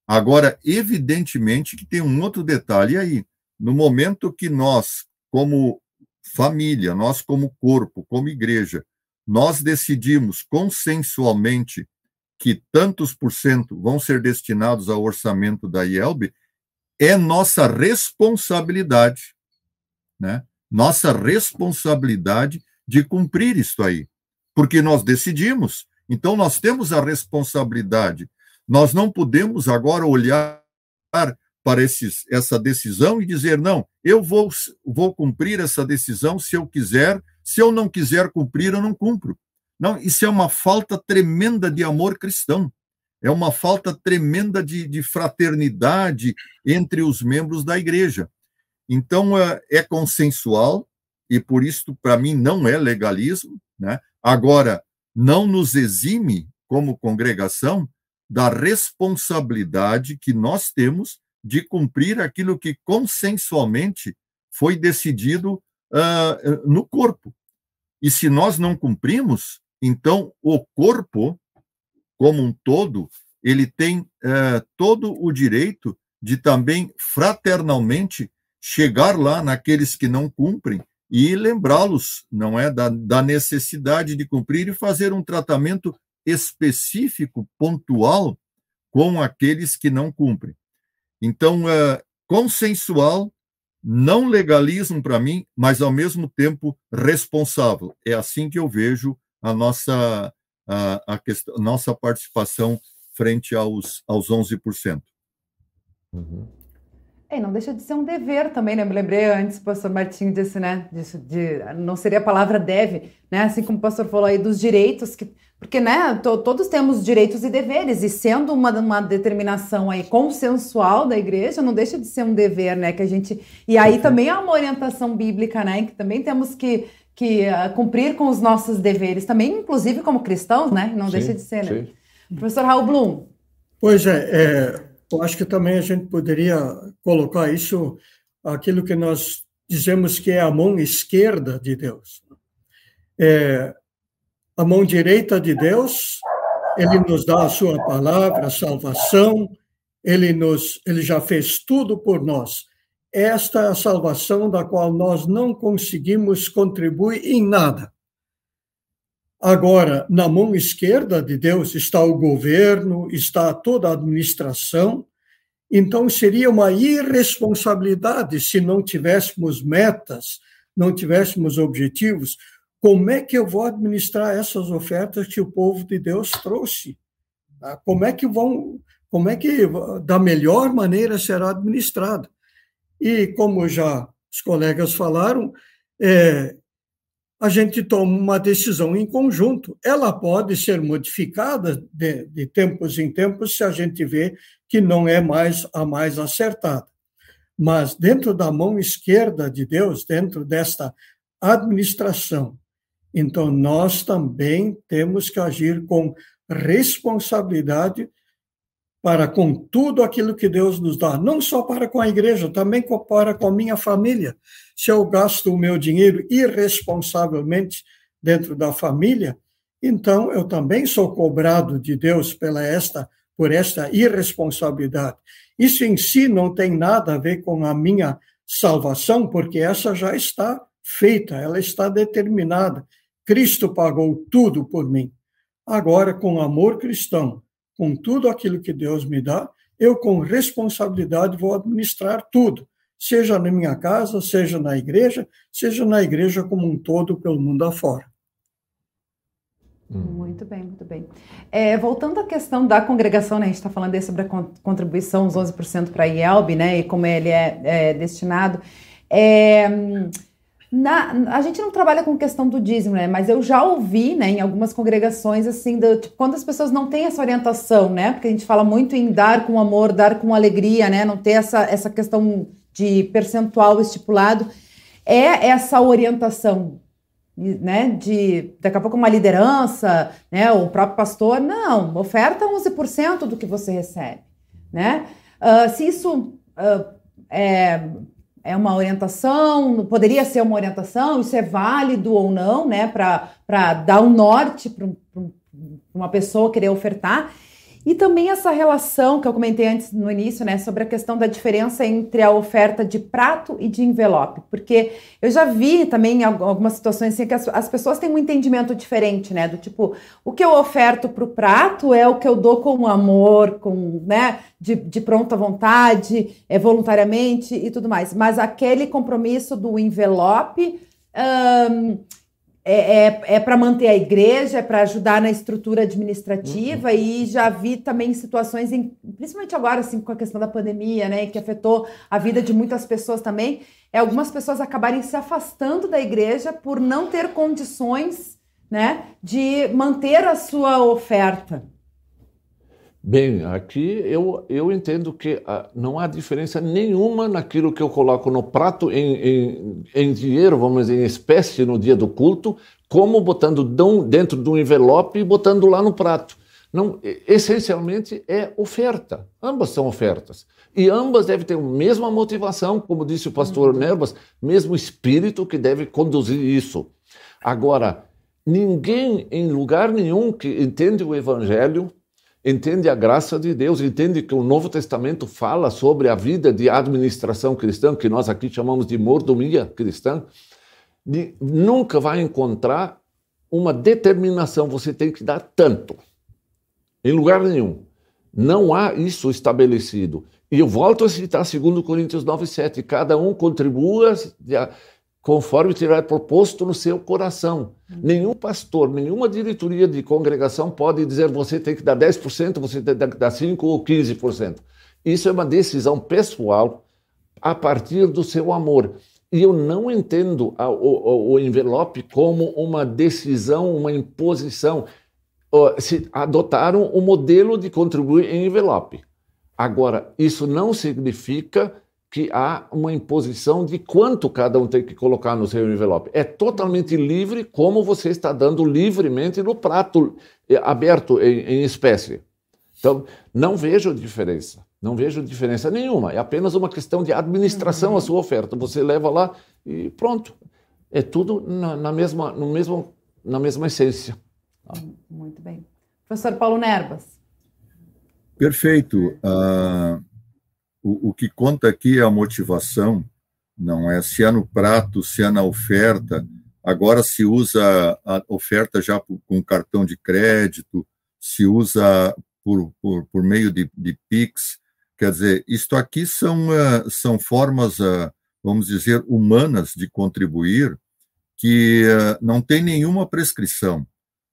Agora, evidentemente que tem um outro detalhe aí. No momento que nós, como família, nós como corpo, como igreja, nós decidimos consensualmente que tantos por cento vão ser destinados ao orçamento da IELB, é nossa responsabilidade, né? Nossa responsabilidade de cumprir isso aí, porque nós decidimos, então nós temos a responsabilidade. Nós não podemos agora olhar para esses, essa decisão e dizer, não, eu vou, vou cumprir essa decisão se eu quiser se eu não quiser cumprir, eu não cumpro. Não, isso é uma falta tremenda de amor cristão. É uma falta tremenda de, de fraternidade entre os membros da igreja. Então, é, é consensual, e por isso, para mim, não é legalismo. Né? Agora, não nos exime, como congregação, da responsabilidade que nós temos de cumprir aquilo que consensualmente foi decidido uh, no corpo. E se nós não cumprimos, então o corpo, como um todo, ele tem uh, todo o direito de também fraternalmente chegar lá naqueles que não cumprem e lembrá-los, não é, da, da necessidade de cumprir e fazer um tratamento específico, pontual, com aqueles que não cumprem. Então, é, consensual, não legalismo para mim, mas ao mesmo tempo responsável. É assim que eu vejo a nossa, a, a questão, nossa participação frente aos, aos 11%. Uhum. É, não deixa de ser um dever também, né? Eu me lembrei antes, o pastor Martinho disse, né? Disso, de, não seria a palavra deve, né? Assim como o pastor falou aí dos direitos, que, porque, né? To, todos temos direitos e deveres, e sendo uma, uma determinação aí consensual da igreja, não deixa de ser um dever, né? Que a gente. E aí uhum. também há uma orientação bíblica, né? Que também temos que, que uh, cumprir com os nossos deveres, também, inclusive como cristãos, né? Não sim, deixa de ser, né? Sim. Professor Raul Blum. Pois é, é eu acho que também a gente poderia colocar isso, aquilo que nós dizemos que é a mão esquerda de Deus. É, a mão direita de Deus, ele nos dá a sua palavra, a salvação, ele, nos, ele já fez tudo por nós. Esta é a salvação da qual nós não conseguimos contribuir em nada. Agora, na mão esquerda de Deus está o governo, está toda a administração. Então, seria uma irresponsabilidade se não tivéssemos metas, não tivéssemos objetivos. Como é que eu vou administrar essas ofertas que o povo de Deus trouxe? Ah, como é que vão, como é que da melhor maneira será administrado? E como já os colegas falaram, é, a gente toma uma decisão em conjunto. Ela pode ser modificada de, de tempos em tempos se a gente vê que não é mais a mais acertada. Mas dentro da mão esquerda de Deus, dentro desta administração, então nós também temos que agir com responsabilidade para com tudo aquilo que Deus nos dá, não só para com a igreja, também para com a minha família. Se eu gasto o meu dinheiro irresponsavelmente dentro da família, então eu também sou cobrado de Deus pela esta por esta irresponsabilidade. Isso em si não tem nada a ver com a minha salvação, porque essa já está feita, ela está determinada. Cristo pagou tudo por mim. Agora, com amor cristão, com tudo aquilo que Deus me dá, eu com responsabilidade vou administrar tudo, seja na minha casa, seja na igreja, seja na igreja como um todo pelo mundo afora. Hum. Muito bem, muito bem. É, voltando à questão da congregação, né, a gente está falando aí sobre a contribuição, os 11% para a IELB, né, e como ele é, é destinado. É, na, a gente não trabalha com questão do dízimo, né? Mas eu já ouvi, né, em algumas congregações, assim, do, tipo, quando as pessoas não têm essa orientação, né? Porque a gente fala muito em dar com amor, dar com alegria, né? Não ter essa, essa questão de percentual estipulado. É essa orientação, né? De daqui a pouco uma liderança, né? O próprio pastor, não, oferta 11% do que você recebe, né? Uh, se isso uh, é é uma orientação, poderia ser uma orientação, isso é válido ou não, né, para dar um norte para uma pessoa querer ofertar. E também essa relação que eu comentei antes no início, né, sobre a questão da diferença entre a oferta de prato e de envelope, porque eu já vi também algumas situações assim que as, as pessoas têm um entendimento diferente, né, do tipo, o que eu oferto para o prato é o que eu dou com amor, com, né, de, de pronta vontade, é, voluntariamente e tudo mais, mas aquele compromisso do envelope. É, é, é para manter a igreja, é para ajudar na estrutura administrativa uhum. e já vi também situações, em, principalmente agora assim com a questão da pandemia, né, que afetou a vida de muitas pessoas também, é algumas pessoas acabarem se afastando da igreja por não ter condições, né, de manter a sua oferta. Bem, aqui eu, eu entendo que ah, não há diferença nenhuma naquilo que eu coloco no prato em, em, em, dinheiro, vamos dizer, em espécie no dia do culto, como botando dentro de um envelope e botando lá no prato. Não, essencialmente é oferta. Ambas são ofertas. E ambas devem ter a mesma motivação, como disse o pastor uhum. Nerbas, mesmo espírito que deve conduzir isso. Agora, ninguém em lugar nenhum que entende o evangelho entende a graça de Deus, entende que o Novo Testamento fala sobre a vida de administração cristã, que nós aqui chamamos de mordomia cristã, nunca vai encontrar uma determinação, você tem que dar tanto. Em lugar nenhum. Não há isso estabelecido. E eu volto a citar 2 Coríntios 9,7. Cada um contribua conforme tiver proposto no seu coração. Uhum. Nenhum pastor, nenhuma diretoria de congregação pode dizer você tem que dar 10%, você tem que dar 5% ou 15%. Isso é uma decisão pessoal a partir do seu amor. E eu não entendo a, o, o, envelope como uma decisão, uma imposição. Se adotaram o modelo de contribuir em envelope. Agora, isso não significa que há uma imposição de quanto cada um tem que colocar no seu envelope. É totalmente livre, como você está dando livremente no prato eh, aberto em, em espécie. Então, não vejo diferença. Não vejo diferença nenhuma. É apenas uma questão de administração uhum. a sua oferta. Você leva lá e pronto. É tudo na, na, mesma, no mesmo, na mesma essência. Muito bem. Professor Paulo Nerbas. Perfeito. Uh, o, o que conta aqui é a motivação, não é se é no prato, se é na oferta. Agora se usa a oferta já com cartão de crédito, se usa por, por, por meio de, de PIX. Quer dizer, isto aqui são, uh, são formas, uh, vamos dizer, humanas de contribuir que uh, não tem nenhuma prescrição,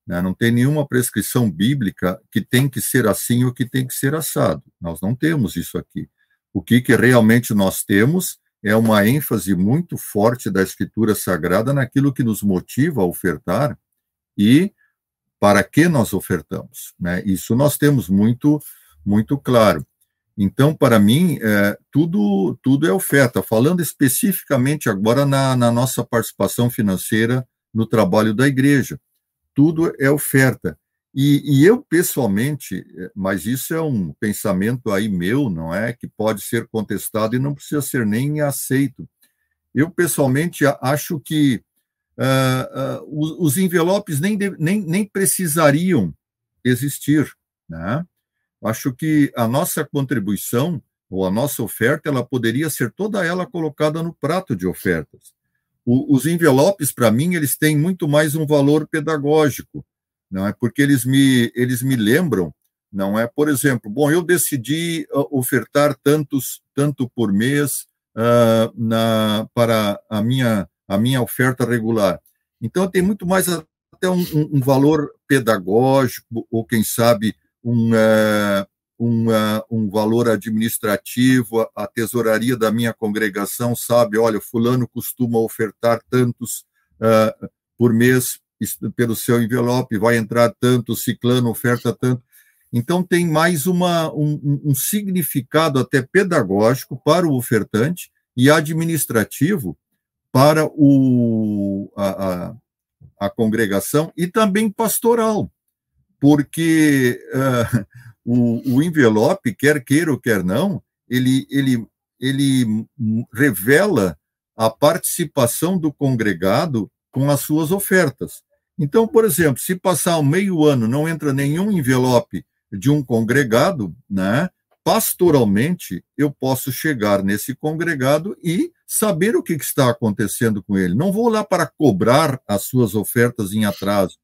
né? não tem nenhuma prescrição bíblica que tem que ser assim ou que tem que ser assado. Nós não temos isso aqui. O que, que realmente nós temos é uma ênfase muito forte da Escritura Sagrada naquilo que nos motiva a ofertar e para que nós ofertamos. Né? Isso nós temos muito, muito claro. Então, para mim, é, tudo, tudo é oferta. Falando especificamente agora na, na nossa participação financeira no trabalho da igreja, tudo é oferta. E, e, eu, pessoalmente, mas isso é um pensamento aí meu, não é? Que pode ser contestado e não precisa ser nem aceito. Eu, pessoalmente, acho que uh, uh, os envelopes nem, nem, nem precisariam existir. Né? Acho que a nossa contribuição ou a nossa oferta ela poderia ser toda ela colocada no prato de ofertas. O, os envelopes, para mim, eles têm muito mais um valor pedagógico, não é? Porque eles me eles me lembram, não é? Por exemplo, bom, eu decidi ofertar tantos tanto por mês uh, na para a minha a minha oferta regular. Então, tem muito mais até um, um valor pedagógico, ou quem sabe um, uh, um, uh, um valor administrativo. A tesouraria da minha congregação sabe, olha, fulano costuma ofertar tantos uh, por mês pelo seu envelope, vai entrar tanto, ciclano oferta tanto. Então, tem mais uma, um, um significado até pedagógico para o ofertante e administrativo para o, a, a, a congregação e também pastoral, porque uh, *laughs* o, o, envelope, quer queira ou quer não, ele, ele, ele revela a participação do congregado com as suas ofertas. Então, por exemplo, se passar meio ano não entra nenhum envelope de um congregado, né, pastoralmente, eu posso chegar nesse congregado e saber o que está acontecendo com ele. Não vou lá para cobrar as suas ofertas em atraso,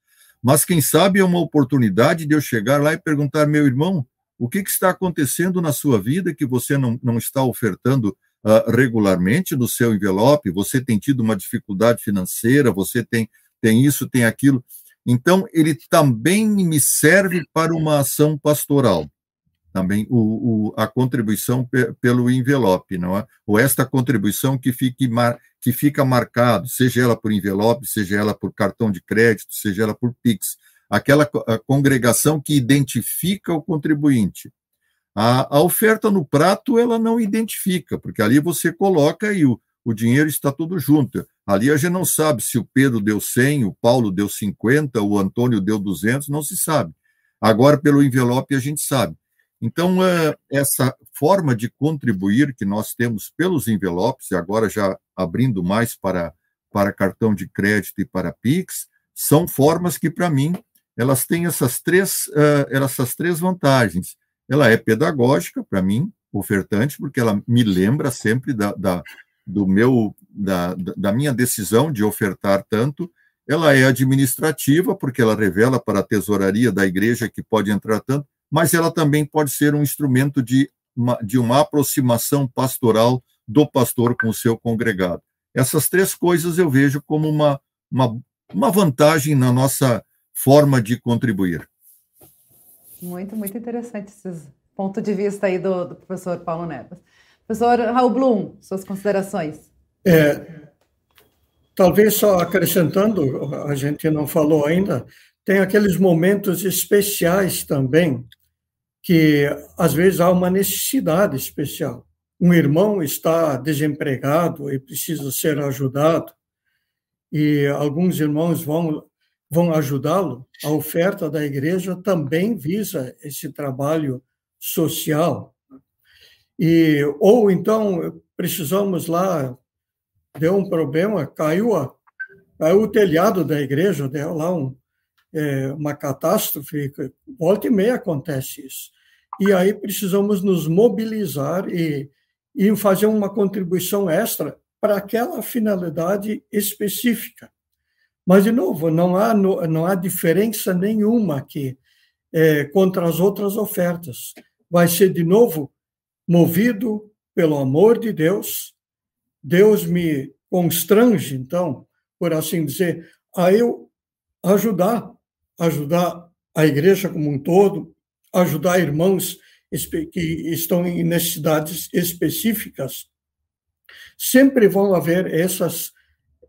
mas quem sabe é uma oportunidade de eu chegar lá e perguntar, meu irmão, o que, está acontecendo na sua vida que você não, não está ofertando uh, regularmente no seu envelope? Você tem tido uma dificuldade financeira, você tem, tem isso, tem aquilo. Então, ele também me serve para uma ação pastoral também o, o, a contribuição pe, pelo envelope, não é? Ou esta contribuição que, fique mar, que fica marcado, seja ela por envelope, seja ela por cartão de crédito, seja ela por Pix, aquela congregação que identifica o contribuinte. A, a, oferta no prato, ela não identifica, porque ali você coloca e o, o dinheiro está tudo junto. Ali a gente não sabe se o Pedro deu 100, o Paulo deu 50, o Antônio deu 200, não se sabe. Agora, pelo envelope, a gente sabe. Então, é, essa forma de contribuir que nós temos pelos envelopes, e agora já abrindo mais para, para cartão de crédito e para PIX, são formas que, para mim, elas têm essas três, essas três vantagens. Ela é pedagógica, para mim, ofertante, porque ela me lembra sempre da, da, do meu da, da minha decisão de ofertar tanto, ela é administrativa, porque ela revela para a tesouraria da igreja que pode entrar tanto, mas ela também pode ser um instrumento de uma, de uma aproximação pastoral do pastor com o seu congregado. Essas três coisas eu vejo como uma, uma, uma vantagem na nossa forma de contribuir. Muito, muito interessante esses ponto de vista aí do, do professor Paulo Neves. Professor Raul Blum, suas considerações. É, talvez só acrescentando, a gente não falou ainda, tem aqueles momentos especiais também, que às vezes há uma necessidade especial. Um irmão está desempregado e precisa ser ajudado, e alguns irmãos vão vão ajudá-lo. A oferta da igreja também visa esse trabalho social. E ou então precisamos lá deu um problema, caiu a caiu o telhado da igreja, deu lá um, é, uma catástrofe, volta e meia acontece isso. E aí precisamos nos mobilizar e, e fazer uma contribuição extra para aquela finalidade específica. Mas, de novo, não há, não há diferença nenhuma aqui é, contra as outras ofertas. Vai ser, de novo, movido pelo amor de Deus. Deus me constrange, então, por assim dizer, a eu ajudar, ajudar a igreja como um todo, ajudar irmãos que estão em necessidades específicas. Sempre vão haver essas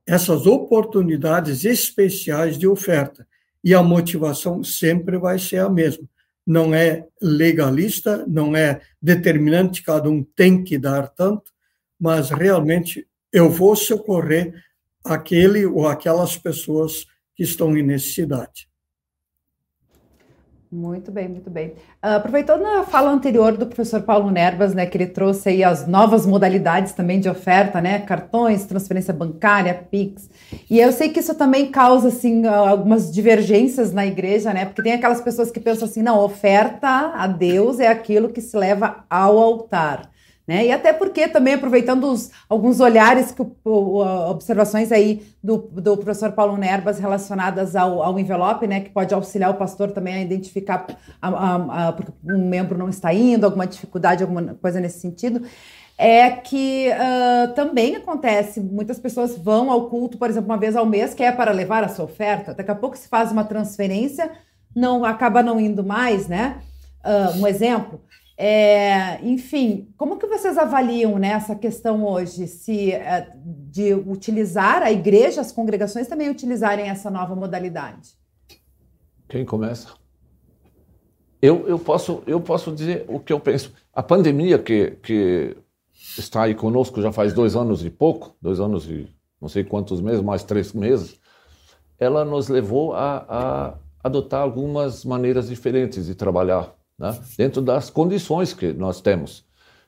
essas oportunidades especiais de oferta. E a motivação sempre vai ser a mesma. Não é legalista, não é determinante, cada um tem que dar tanto, mas realmente eu vou socorrer aquele ou aquelas pessoas que estão em necessidade. Muito bem, muito bem. Uh, aproveitando a fala anterior do professor Paulo Nerbas, né, que ele trouxe aí as novas modalidades também de oferta, né, cartões, transferência bancária, Pix. E eu sei que isso também causa, assim, algumas divergências na igreja, né, porque tem aquelas pessoas que pensam assim, não, oferta a Deus é aquilo que se leva ao altar. Né? E até porque também aproveitando os, alguns olhares, que, o, observações aí do, do professor Paulo Nerbas relacionadas ao, ao envelope, né, que pode auxiliar o pastor também a identificar a, a, a, porque um membro não está indo, alguma dificuldade, alguma coisa nesse sentido, é que uh, também acontece, muitas pessoas vão ao culto, por exemplo, uma vez ao mês, que é para levar a sua oferta, daqui a pouco se faz uma transferência, não acaba não indo mais, né? Uh, um exemplo, é, enfim, como que vocês avaliam né, essa questão hoje, se é, de utilizar a igreja, as congregações também utilizarem essa nova modalidade? Quem começa? Eu, eu, posso, eu posso dizer o que eu penso. A pandemia que, que está aí conosco já faz dois anos e pouco, dois anos e não sei quantos meses, mais três meses, ela nos levou a, a adotar algumas maneiras diferentes de trabalhar né? dentro das condições que nós temos.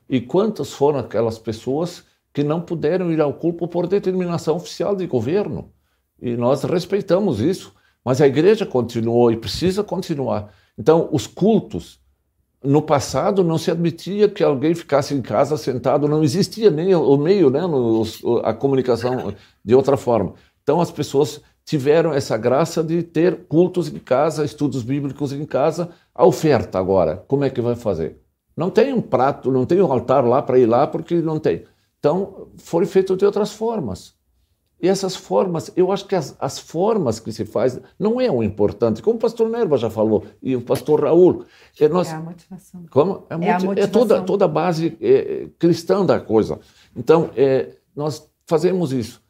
E quantas foram aquelas pessoas que não puderam ir ao culto por determinação oficial de governo? E nós respeitamos isso, mas a igreja continuou e precisa continuar. Então, os cultos, no passado não se admitia que alguém ficasse em casa sentado, não existia nem o meio, né, a comunicação de outra forma. Então as pessoas tiveram essa graça de ter cultos em casa, estudos bíblicos em casa, a oferta agora, como é que vai fazer? Não tem um prato, não tem um altar lá para ir lá, porque não tem. Então, foi feito de outras formas. E essas formas, eu acho que as, as formas que se faz não é o importante, como o pastor Nerva já falou, e o pastor Raul. É, nós, é a motivação. Como? É, é, a motivação. é toda, toda a base é, cristã da coisa. Então, é, nós fazemos isso.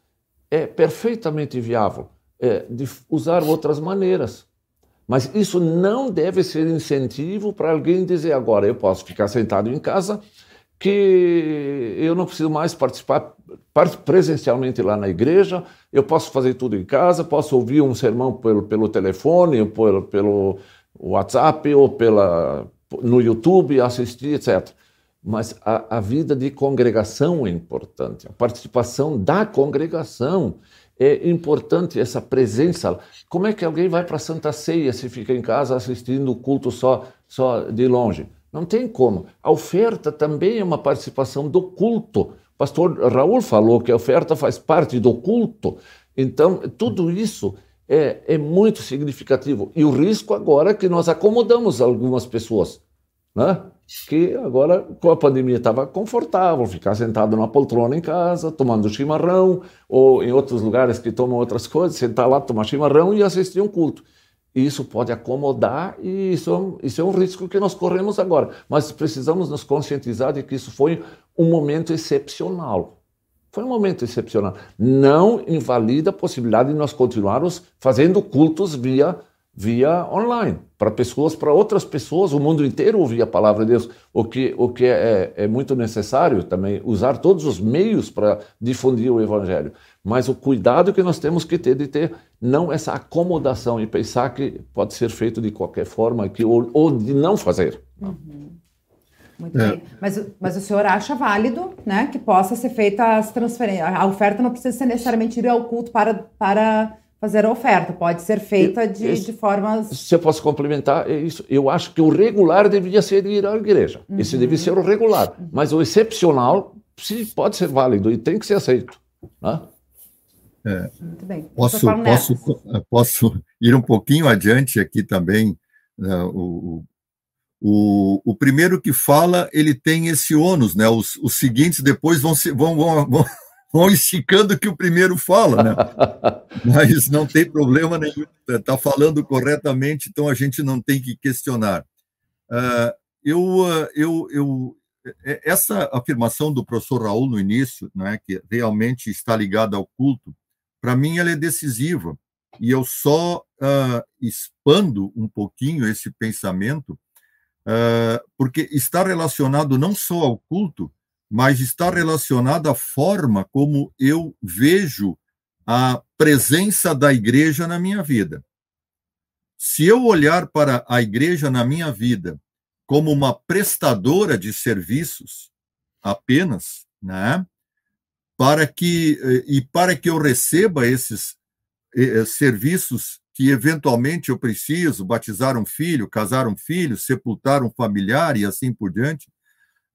É perfeitamente viável é, de usar outras maneiras. Mas isso não deve ser incentivo para alguém dizer agora eu posso ficar sentado em casa que eu não preciso mais participar presencialmente lá na igreja, eu posso fazer tudo em casa, posso ouvir um sermão pelo, pelo telefone, pelo, pelo WhatsApp ou pela, no YouTube, assistir, etc. Mas a, a vida de congregação é importante, a participação da congregação é importante essa presença. Como é que alguém vai para Santa Ceia se fica em casa assistindo o culto só, só de longe? Não tem como. A oferta também é uma participação do culto. O pastor Raul falou que a oferta faz parte do culto. Então, tudo isso é, é muito significativo. E o risco agora é que nós acomodamos algumas pessoas, né? que agora, com a pandemia, estava confortável, ficar sentado numa poltrona em casa, tomando chimarrão, ou em outros lugares que tomam outras coisas, sentar lá, tomar chimarrão e assistir um culto. Isso pode acomodar e isso, isso é um risco que nós corremos agora. Mas precisamos nos conscientizar de que isso foi um momento excepcional. Foi um momento excepcional. Não invalida a possibilidade de nós continuarmos fazendo cultos via, via online, para pessoas, para outras pessoas, o mundo inteiro ouvir a palavra de Deus. O que, o que é, é muito necessário também, usar todos os meios para difundir o Evangelho. Mas o cuidado que nós temos que ter de ter não essa acomodação e pensar que pode ser feito de qualquer forma que, ou, ou de não fazer. Uhum. Muito é. bem. Mas, mas o senhor acha válido né, que possa ser feita as transferências? A oferta não precisa ser necessariamente ir ao culto para, para fazer a oferta, pode ser feita de, esse, de formas. Se eu posso complementar, é isso. Eu acho que o regular deveria ser ir à igreja. Uhum. Esse deve ser o regular. Mas o excepcional sim, pode ser válido e tem que ser aceito. Né? É, Muito bem. Posso, posso, posso ir um pouquinho adiante aqui também. Né, o, o, o primeiro que fala, ele tem esse ônus, né? Os, os seguintes depois vão, se, vão, vão, vão, vão esticando o que o primeiro fala, né? *laughs* Mas não tem problema nenhum, está falando corretamente, então a gente não tem que questionar. Uh, eu, uh, eu, eu, é, essa afirmação do professor Raul no início, né, que realmente está ligada ao culto, para mim ela é decisiva. E eu só uh, expando um pouquinho esse pensamento porque está relacionado não só ao culto, mas está relacionado à forma como eu vejo a presença da igreja na minha vida. Se eu olhar para a igreja na minha vida como uma prestadora de serviços apenas, né? Para que eh, e para que eu receba esses eh, serviços que eventualmente eu preciso batizar um filho, casar um filho, sepultar um familiar e assim por diante.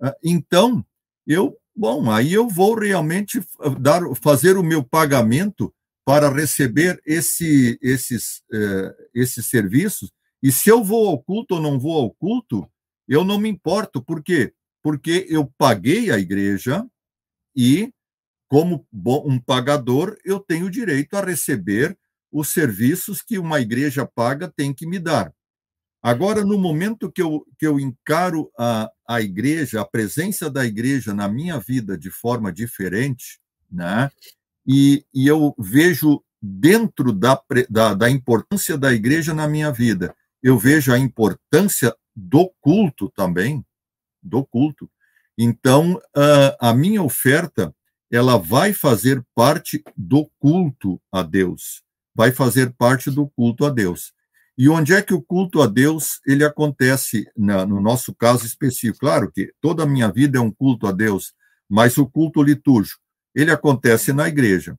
Ah, então, eu, bom, aí eu vou realmente dar, fazer o meu pagamento para receber esse, esses, eh, esses serviços. E se eu vou ao culto ou não vou ao culto, eu não me importo. Por quê? Porque eu paguei a igreja e, como um pagador, eu tenho direito a receber os serviços que uma igreja paga tem que me dar. Agora, no momento que eu, que eu encaro a, a igreja, a presença da igreja na minha vida de forma diferente, né? e, e eu vejo dentro da, da, da importância da igreja na minha vida, eu vejo a importância do culto também, do culto. Então, a minha oferta, ela vai fazer parte do culto a Deus vai fazer parte do culto a Deus. E onde é que o culto a Deus ele acontece na, no nosso caso específico? Claro que toda a minha vida é um culto a Deus, mas o culto litúrgico ele acontece na igreja.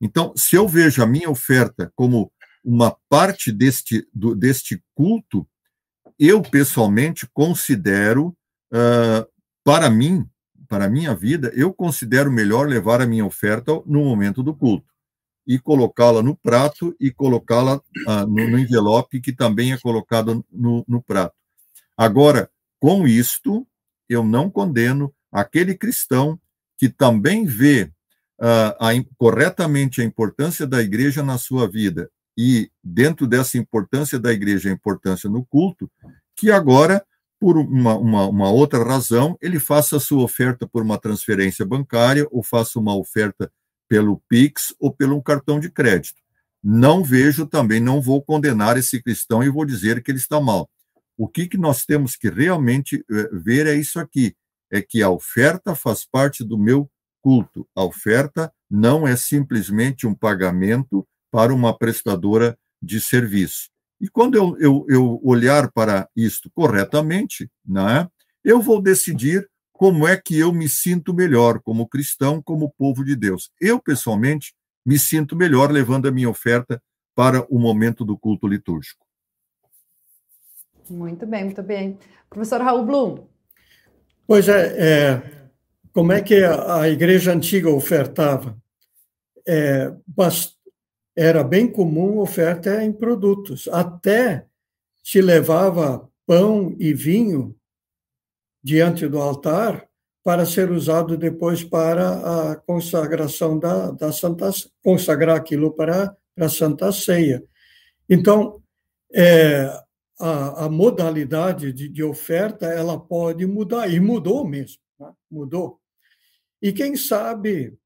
Então, se eu vejo a minha oferta como uma parte deste, do, deste culto, eu pessoalmente considero, uh, para mim, para a minha vida, eu considero melhor levar a minha oferta no momento do culto e colocá-la no prato e colocá-la ah, no, no, envelope que também é colocado no, no prato. Agora, com isto, eu não condeno aquele cristão que também vê ah, a, corretamente a importância da igreja na sua vida e, dentro dessa importância da igreja, a importância no culto, que agora, por uma, uma, uma outra razão, ele faça a sua oferta por uma transferência bancária ou faça uma oferta pelo Pix ou pelo cartão de crédito. Não vejo também, não vou condenar esse cristão e vou dizer que ele está mal. O que, que nós temos que realmente eh, ver é isso aqui: é que a oferta faz parte do meu culto. A oferta não é simplesmente um pagamento para uma prestadora de serviço. E quando eu, eu, eu olhar para isto corretamente, né, eu vou decidir como é que eu me sinto melhor como cristão, como povo de Deus. Eu, pessoalmente, me sinto melhor levando a minha oferta para o momento do culto litúrgico. Muito bem, muito bem. Professor Raul Blum. Pois é, é como é que a, igreja antiga ofertava? É, era bem comum oferta em produtos, até se levava pão e vinho diante do altar para ser usado depois para a consagração da, da Santa consagrar aquilo para, para a Santa Ceia. Então, é, a, a, modalidade de, de, oferta ela pode mudar e mudou mesmo, né? mudou. E quem sabe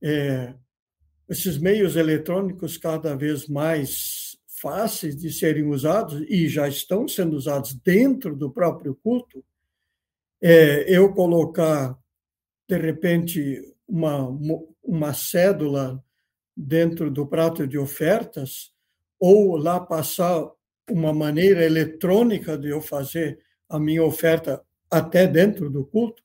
é, esses meios eletrônicos cada vez mais fáceis de serem usados e já estão sendo usados dentro do próprio culto, é, eu colocar, de repente, uma, uma cédula dentro do prato de ofertas, ou lá passar uma maneira eletrônica de eu fazer a minha oferta até dentro do culto,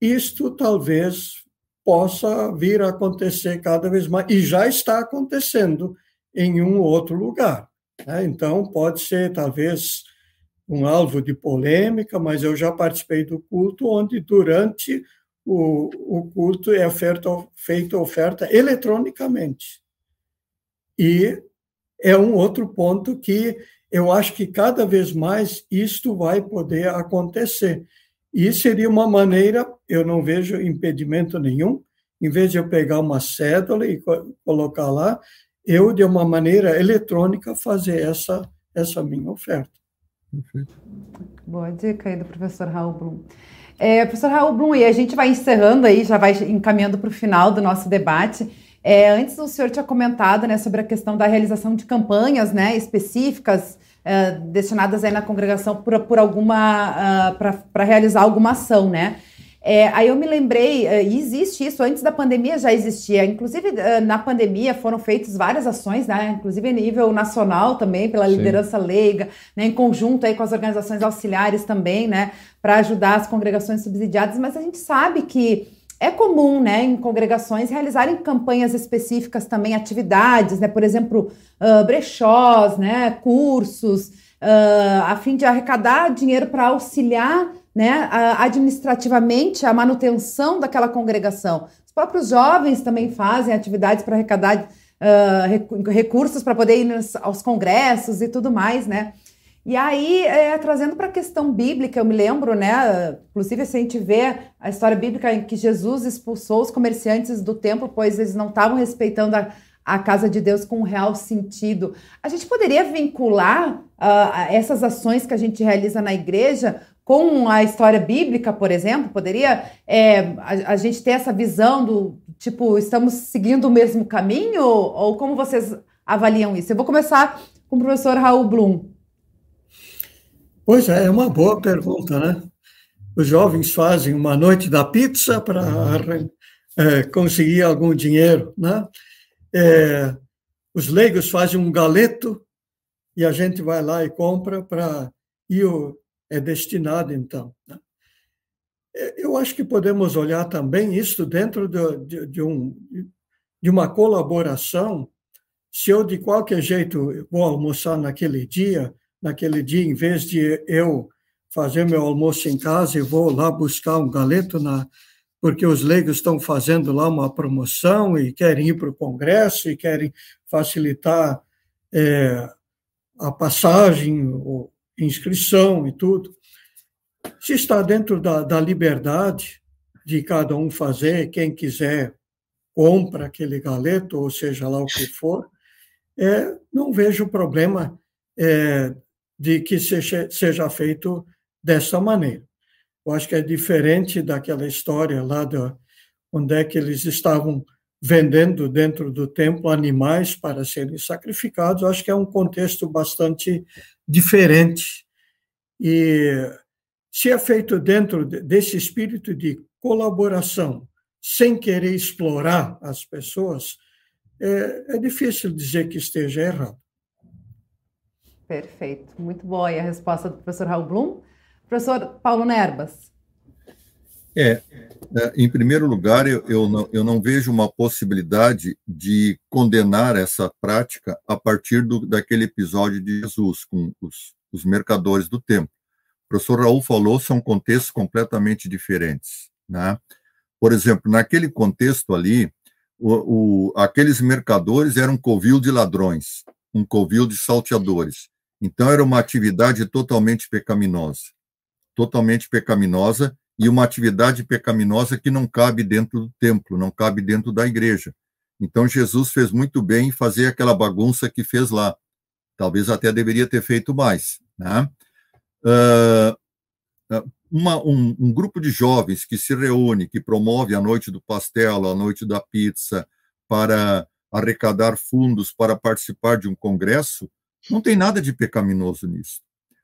isto talvez possa vir a acontecer cada vez mais, e já está acontecendo em um outro lugar. Né? Então, pode ser, talvez, um alvo de polêmica, mas eu já participei do culto onde, durante o, o culto, é oferta, feita oferta eletronicamente. E é um outro ponto que eu acho que cada vez mais isto vai poder acontecer. E seria uma maneira, eu não vejo impedimento nenhum, em vez de eu pegar uma cédula e colocar lá, eu, de uma maneira eletrônica, fazer essa, essa minha oferta. Perfeito. Boa dica aí do professor Raul Blum. É, professor Raul Blum, e a gente vai encerrando aí, já vai encaminhando para o final do nosso debate. É, antes o senhor tinha comentado né, sobre a questão da realização de campanhas né, específicas é, destinadas aí na congregação por, por alguma uh, para realizar alguma ação, né? É, aí eu me lembrei, uh, existe isso, antes da pandemia já existia, inclusive uh, na pandemia foram feitas várias ações, né, inclusive a nível nacional também, pela Sim. liderança leiga, né, em conjunto aí com as organizações auxiliares também, né, para ajudar as congregações subsidiadas, mas a gente sabe que é comum, né, em congregações realizarem campanhas específicas também, atividades, né, por exemplo, uh, brechós, né, cursos, a fim de arrecadar dinheiro para auxiliar né, administrativamente a manutenção daquela congregação. Os próprios jovens também fazem atividades para arrecadar uh, recursos para poder ir aos congressos e tudo mais, né? E aí, é, trazendo para a questão bíblica, eu me lembro, né? Inclusive, se a gente vê a história bíblica em que Jesus expulsou os comerciantes do templo, pois eles não estavam respeitando a, a casa de Deus com um real sentido. A gente poderia vincular uh, essas ações que a gente realiza na igreja com a história bíblica, por exemplo? Poderia é, a, a, gente ter essa visão do tipo, estamos seguindo o mesmo caminho? Ou como vocês avaliam isso? Eu vou começar com o professor Raul Blum. Pois é, é uma boa pergunta, né? Os jovens fazem uma noite da pizza para é, conseguir algum dinheiro, né? É, os leigos fazem um galeto e a gente vai lá e compra para ir é destinado, então. Né? É, eu acho que podemos olhar também isso dentro de, de, um, de uma colaboração. Se eu, de qualquer jeito, vou almoçar naquele dia, naquele dia, em vez de eu fazer meu almoço em casa e vou lá buscar um galeto na porque os leigos estão fazendo lá uma promoção e querem ir para o Congresso e querem facilitar é, a passagem, inscrição e tudo. Se está dentro da, da liberdade de cada um fazer, quem quiser compra aquele galeto, ou seja lá o que for, é, não vejo problema é, de que seja, seja feito dessa maneira. Eu acho que é diferente daquela história lá de onde é que eles estavam vendendo dentro do templo animais para serem sacrificados. Eu acho que é um contexto bastante diferente. E se é feito dentro desse espírito de colaboração, sem querer explorar as pessoas, é, é difícil dizer que esteja errado. Perfeito, muito boa a resposta do professor Raul Blum. Professor Paulo Nerbas. É, é, em primeiro lugar, eu, eu, não, eu não vejo uma possibilidade de condenar essa prática a partir do, daquele episódio de Jesus com os, os mercadores do templo. O professor Raul falou, são contextos completamente diferentes. Né? Por exemplo, naquele contexto ali, o, o, aqueles mercadores eram um covil de ladrões, um covil de salteadores. Então, era uma atividade totalmente pecaminosa. Totalmente pecaminosa e uma atividade pecaminosa que não cabe dentro do templo, não cabe dentro da igreja. Então, Jesus fez muito bem em fazer aquela bagunça que fez lá. Talvez até deveria ter feito mais. Né? Uh, uma, um, um, grupo de jovens que se reúne, que promove a noite do pastel, a noite da pizza, para arrecadar fundos para participar de um congresso, não tem nada de pecaminoso nisso.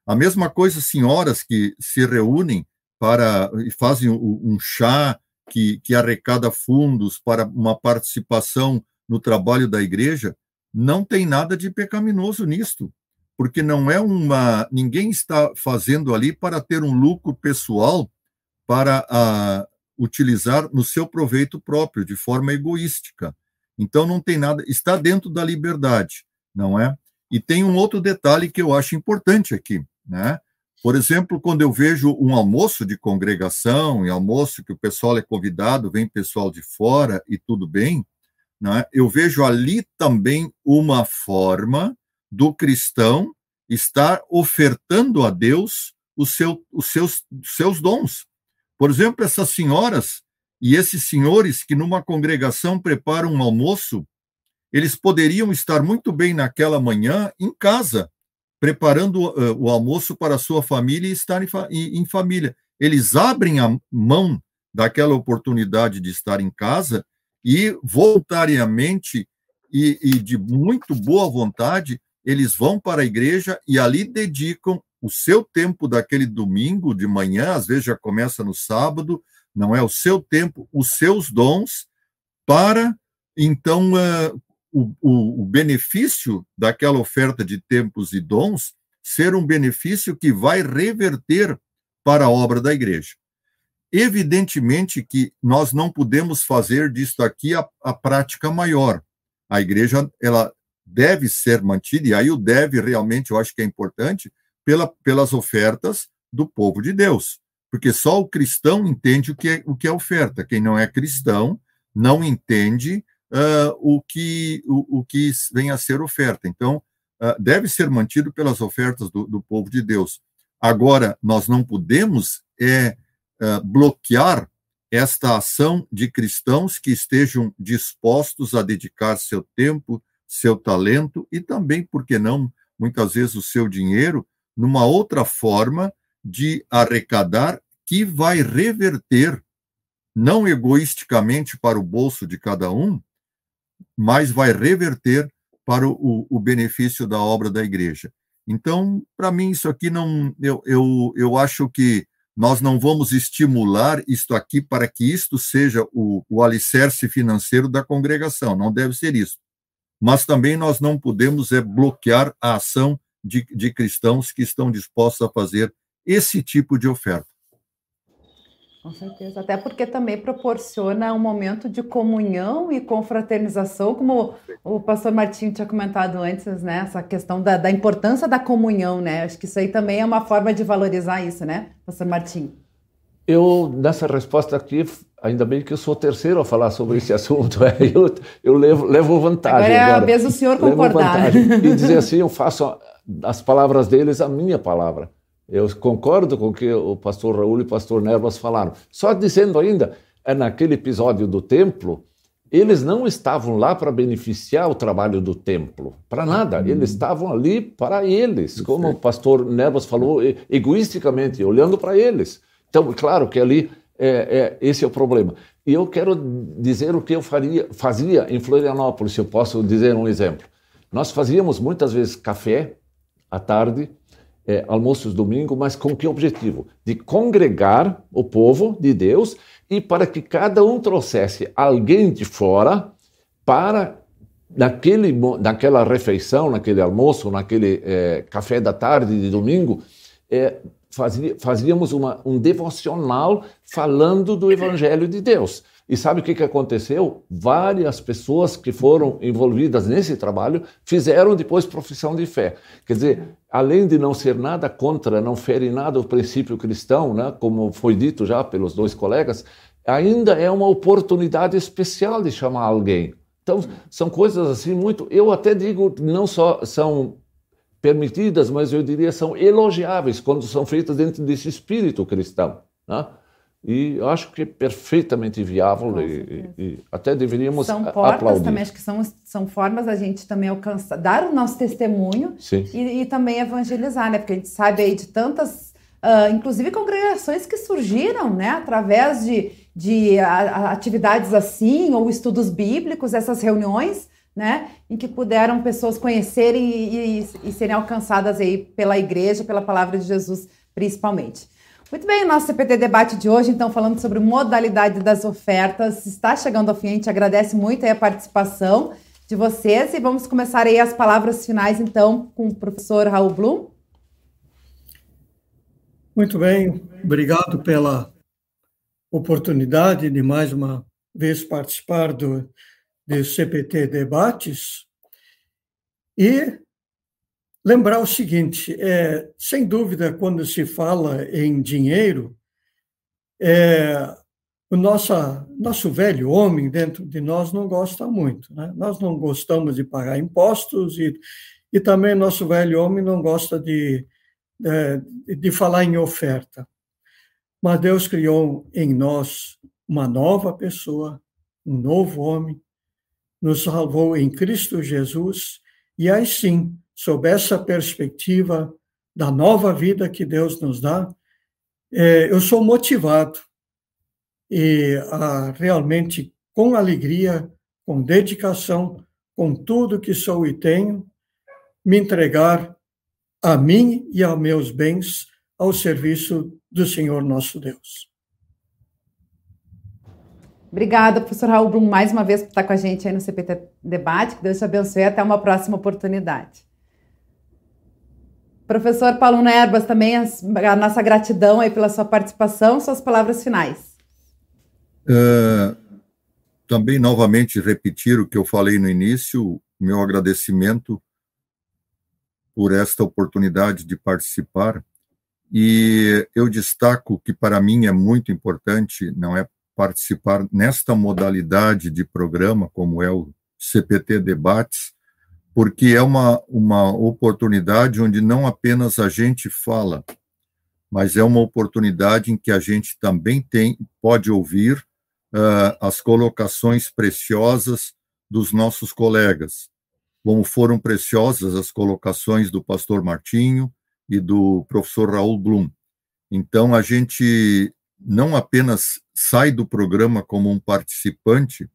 A mesma coisa, senhoras que se reúnem para e fazem um chá que, que arrecada fundos para uma participação no trabalho da igreja, não tem nada de pecaminoso nisto porque não é uma. Ninguém está fazendo ali para ter um lucro pessoal para a, utilizar no seu proveito próprio, de forma egoística. Então não tem nada, está dentro da liberdade, não é? E tem um outro detalhe que eu acho importante aqui, né? Por exemplo, quando eu vejo um almoço de congregação, e almoço que o pessoal é convidado, vem pessoal de fora e tudo bem, né? eu vejo ali também uma forma do cristão estar ofertando a Deus os, seu, os seus, seus dons. Por exemplo, essas senhoras e esses senhores que numa congregação preparam um almoço, eles poderiam estar muito bem naquela manhã em casa, preparando uh, o almoço para a sua família e estar em, família. Eles abrem a mão daquela oportunidade de estar em casa e voluntariamente e, e de muito boa vontade eles vão para a igreja e ali dedicam o seu tempo daquele domingo de manhã, às vezes já começa no sábado, não é o seu tempo, os seus dons, para então uh, o, o, benefício daquela oferta de tempos e dons ser um benefício que vai reverter para a obra da igreja. Evidentemente que nós não podemos fazer disto aqui a, a prática maior. A igreja ela deve ser mantido, e aí o deve realmente eu acho que é importante, pela, pelas ofertas do povo de Deus. Porque só o cristão entende o que é, o que é oferta. Quem não é cristão não entende uh, o, que, o, o, que vem a ser oferta. Então, uh, deve ser mantido pelas ofertas do, do, povo de Deus. Agora, nós não podemos é, uh, bloquear esta ação de cristãos que estejam dispostos a dedicar seu tempo, seu talento e também, por que não, muitas vezes o seu dinheiro, numa outra forma de arrecadar que vai reverter, não egoisticamente para o bolso de cada um, mas vai reverter para o, o benefício da obra da igreja. Então, para mim, isso aqui não. Eu, eu, eu acho que nós não vamos estimular isto aqui para que isto seja o, o alicerce financeiro da congregação, não deve ser isso mas também nós não podemos é bloquear a ação de, de cristãos que estão dispostos a fazer esse tipo de oferta. Com certeza, até porque também proporciona um momento de comunhão e confraternização, como o pastor Martinho tinha comentado antes, né? Essa questão da, da importância da comunhão, né? Acho que isso aí também é uma forma de valorizar isso, né, pastor Martinho? Eu, nessa resposta aqui, ainda bem que eu sou o terceiro a falar sobre esse *laughs* assunto, é, eu, eu levo, levo vantagem. Agora é agora. a vez do senhor concordar. E dizer *laughs* assim, eu faço as palavras deles a minha palavra. Eu concordo com o que o pastor Raul e o pastor Nervas falaram. Só dizendo ainda, é naquele episódio do templo, eles não estavam lá para beneficiar o trabalho do templo, para nada. Hum. Eles estavam ali para eles, como o pastor Nervas falou, egoisticamente, olhando para eles. Então, claro que ali é, é, esse é o problema. E eu quero dizer o que eu faria, fazia em Florianópolis, se eu posso dizer um exemplo. Nós fazíamos muitas vezes café à tarde, é, almoços domingo, mas com que objetivo? De congregar o povo de Deus e para que cada um trouxesse alguém de fora para naquele, naquela refeição, naquele almoço, naquele é, café da tarde de domingo, é, fazíamos uma, um devocional falando do Evangelho de Deus. E sabe o que, que aconteceu? Várias pessoas que foram envolvidas nesse trabalho fizeram depois profissão de fé. Quer dizer, além de não ser nada contra, não fere nada o princípio cristão, né, como foi dito já pelos dois colegas, ainda é uma oportunidade especial de chamar alguém. Então, são coisas assim muito. Eu até digo, não só são permitidas, mas eu diria são elogiáveis quando são feitas dentro desse espírito cristão. Né? E acho que é perfeitamente viável e, e, até deveríamos são portas aplaudir. também, acho que são, são formas da gente também alcançar, dar o nosso testemunho e, e, também evangelizar, né? Porque a gente sabe aí de tantas, uh, inclusive congregações que surgiram, né? Através de, de a, a, atividades assim, ou estudos bíblicos, essas reuniões, né, em que puderam pessoas conhecerem e, e, e, serem alcançadas aí pela igreja, pela palavra de Jesus, principalmente. Muito bem, nosso CPT debate de hoje, então, falando sobre modalidade das ofertas, está chegando ao fim. A gente agradece muito a participação de vocês e vamos começar aí as palavras finais, então, com o professor Raul Blum. Muito bem, obrigado pela oportunidade de mais uma vez participar do, de CPT Debates e lembrar o seguinte: é, sem dúvida, quando se fala em dinheiro, é, o nossa, nosso velho homem dentro de nós não gosta muito. Né? Nós não gostamos de pagar impostos e, e também nosso velho homem não gosta de, de, de falar em oferta. Mas Deus criou em nós uma nova pessoa, um novo homem, nos salvou em Cristo Jesus, e aí sim, sob essa perspectiva da nova vida que Deus nos dá, é, eu sou motivado e a, realmente com alegria, com dedicação, com tudo que sou e tenho, me entregar a mim e aos meus bens ao serviço do Senhor nosso Deus. Obrigada, professor Raul Blum, mais uma vez por estar com a gente aí no CPT Debate. Que Deus te abençoe. Até uma próxima oportunidade. Professor Paulo Nerbas, também a nossa gratidão aí pela sua participação. Suas palavras finais. Uh, também, novamente, repetir o que eu falei no início, meu agradecimento por esta oportunidade de participar. E eu destaco que, para mim, é muito importante, não é participar nesta modalidade de programa, como é o CPT Debates, porque é uma, uma oportunidade onde não apenas a gente fala, mas é uma oportunidade em que a gente também tem pode ouvir uh, as colocações preciosas dos nossos colegas, como foram preciosas as colocações do pastor Martinho e do professor Raul Blum. Então, a gente não apenas sai do programa como um participante,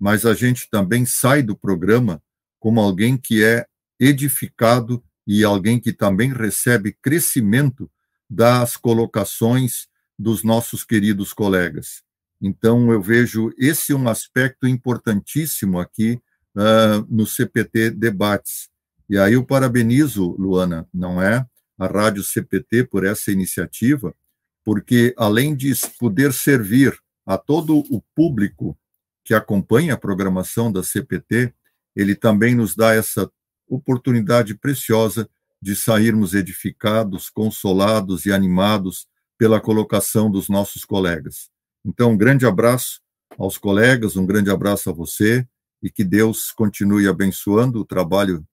mas a gente também sai do programa como alguém que é edificado e alguém que também recebe crescimento das colocações dos nossos queridos colegas. Então, eu vejo esse um aspecto importantíssimo aqui uh, no CPT Debates. E aí eu parabenizo, Luana, não é? A Rádio CPT por essa iniciativa, porque além de poder servir a todo o público que acompanha a programação da CPT, ele também nos dá essa oportunidade preciosa de sairmos edificados, consolados e animados pela colocação dos nossos colegas. Então, um grande abraço aos colegas, um grande abraço a você e que Deus continue abençoando o trabalho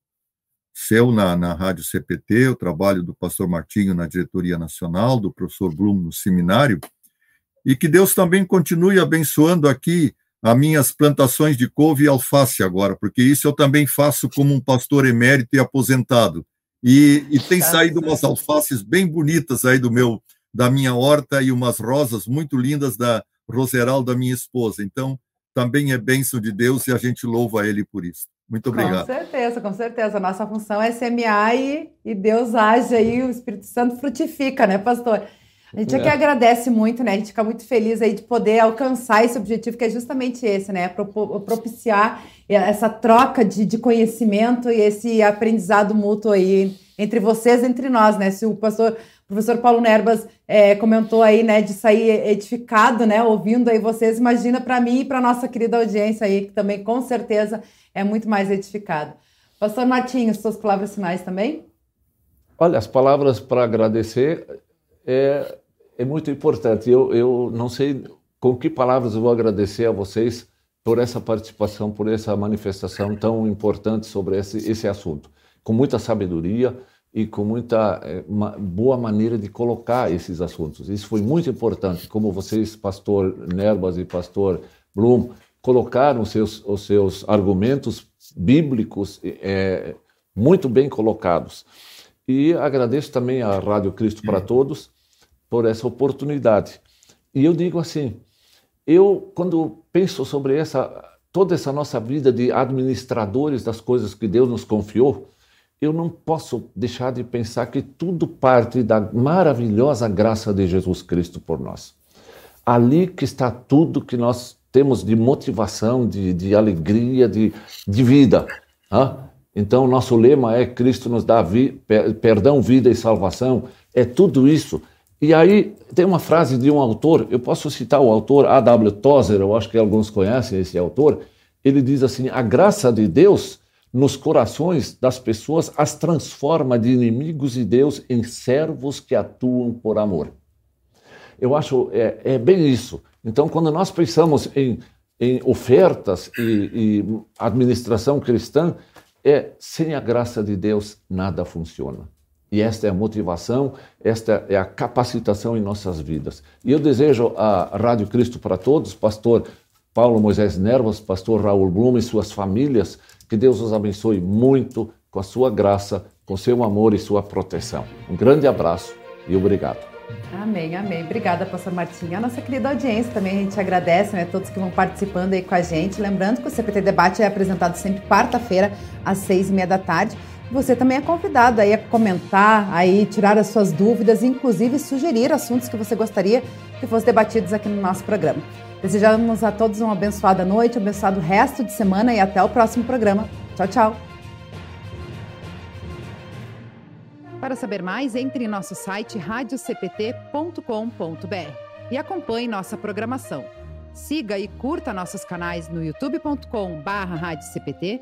seu na, na Rádio CPT, o trabalho do pastor Martinho na diretoria nacional, do professor Blum no seminário, e que Deus também continue abençoando aqui as minhas plantações de couve e alface agora, porque isso eu também faço como um pastor emérito e aposentado. E, e tem saído umas alfaces bem bonitas aí do meu da minha horta e umas rosas muito lindas da Roseral da minha esposa. Então, também é bênção de Deus e a gente louva ele por isso. Muito obrigado. Com certeza, com certeza. A nossa função é semear e, e Deus age aí, o Espírito Santo frutifica, né, pastor? A gente é. aqui agradece muito, né? A gente fica muito feliz aí de poder alcançar esse objetivo, que é justamente esse, né? Propiciar essa troca de, de conhecimento e esse aprendizado mútuo aí entre vocês, entre nós, né? Se o pastor, o professor Paulo Nerbas é, comentou aí, né, de sair edificado, né, ouvindo aí vocês, imagina para mim e para nossa querida audiência aí, que também com certeza é muito mais edificado. Pastor Martinho, suas palavras finais também? Olha, as palavras para agradecer é, é muito importante. Eu, eu não sei com que palavras eu vou agradecer a vocês por essa participação, por essa manifestação tão importante sobre esse, esse assunto. Com muita sabedoria e com muita é, uma boa maneira de colocar esses assuntos. Isso foi muito importante, como vocês, pastor Nerbas e pastor Blum, colocaram os seus, os seus argumentos bíblicos é, muito bem colocados. E agradeço também à Rádio Cristo para Todos por essa oportunidade. E eu digo assim, eu quando penso sobre essa toda essa nossa vida de administradores das coisas que Deus nos confiou, eu não posso deixar de pensar que tudo parte da maravilhosa graça de Jesus Cristo por nós. Ali que está tudo que nós temos de motivação, de, de alegria, de, de vida. Hein? Então, nosso lema é: Cristo nos dá vi, perdão, vida e salvação. É tudo isso. E aí, tem uma frase de um autor, eu posso citar o autor A.W. Tozer, eu acho que alguns conhecem esse autor. Ele diz assim: a graça de Deus nos corações das pessoas as transforma de inimigos de Deus em servos que atuam por amor. Eu acho é, é bem isso. Então, quando nós pensamos em, em ofertas e, e administração cristã, é sem a graça de Deus nada funciona. E esta é a motivação, esta é a capacitação em nossas vidas. E eu desejo a Rádio Cristo para todos, pastor Paulo Moisés Nervas, pastor Raul Blum e suas famílias, que Deus os abençoe muito com a sua graça, com seu amor e sua proteção. Um grande abraço e obrigado. Amém, amém. Obrigada, pastor Martinho. A nossa querida audiência também, a gente agradece, né, todos que vão participando aí com a gente. Lembrando que o CPT Debate é apresentado sempre quarta-feira, às seis e meia da tarde. Você também é convidado aí a comentar, aí tirar as suas dúvidas, inclusive sugerir assuntos que você gostaria que fossem debatidos aqui no nosso programa. Desejamos a todos uma abençoada noite, um abençoado resto de semana e até o próximo programa. Tchau, tchau. Para saber mais, entre em nosso site radiocpt.com.br e acompanhe nossa programação. Siga e curta nossos canais no youtube.com/radiocpt,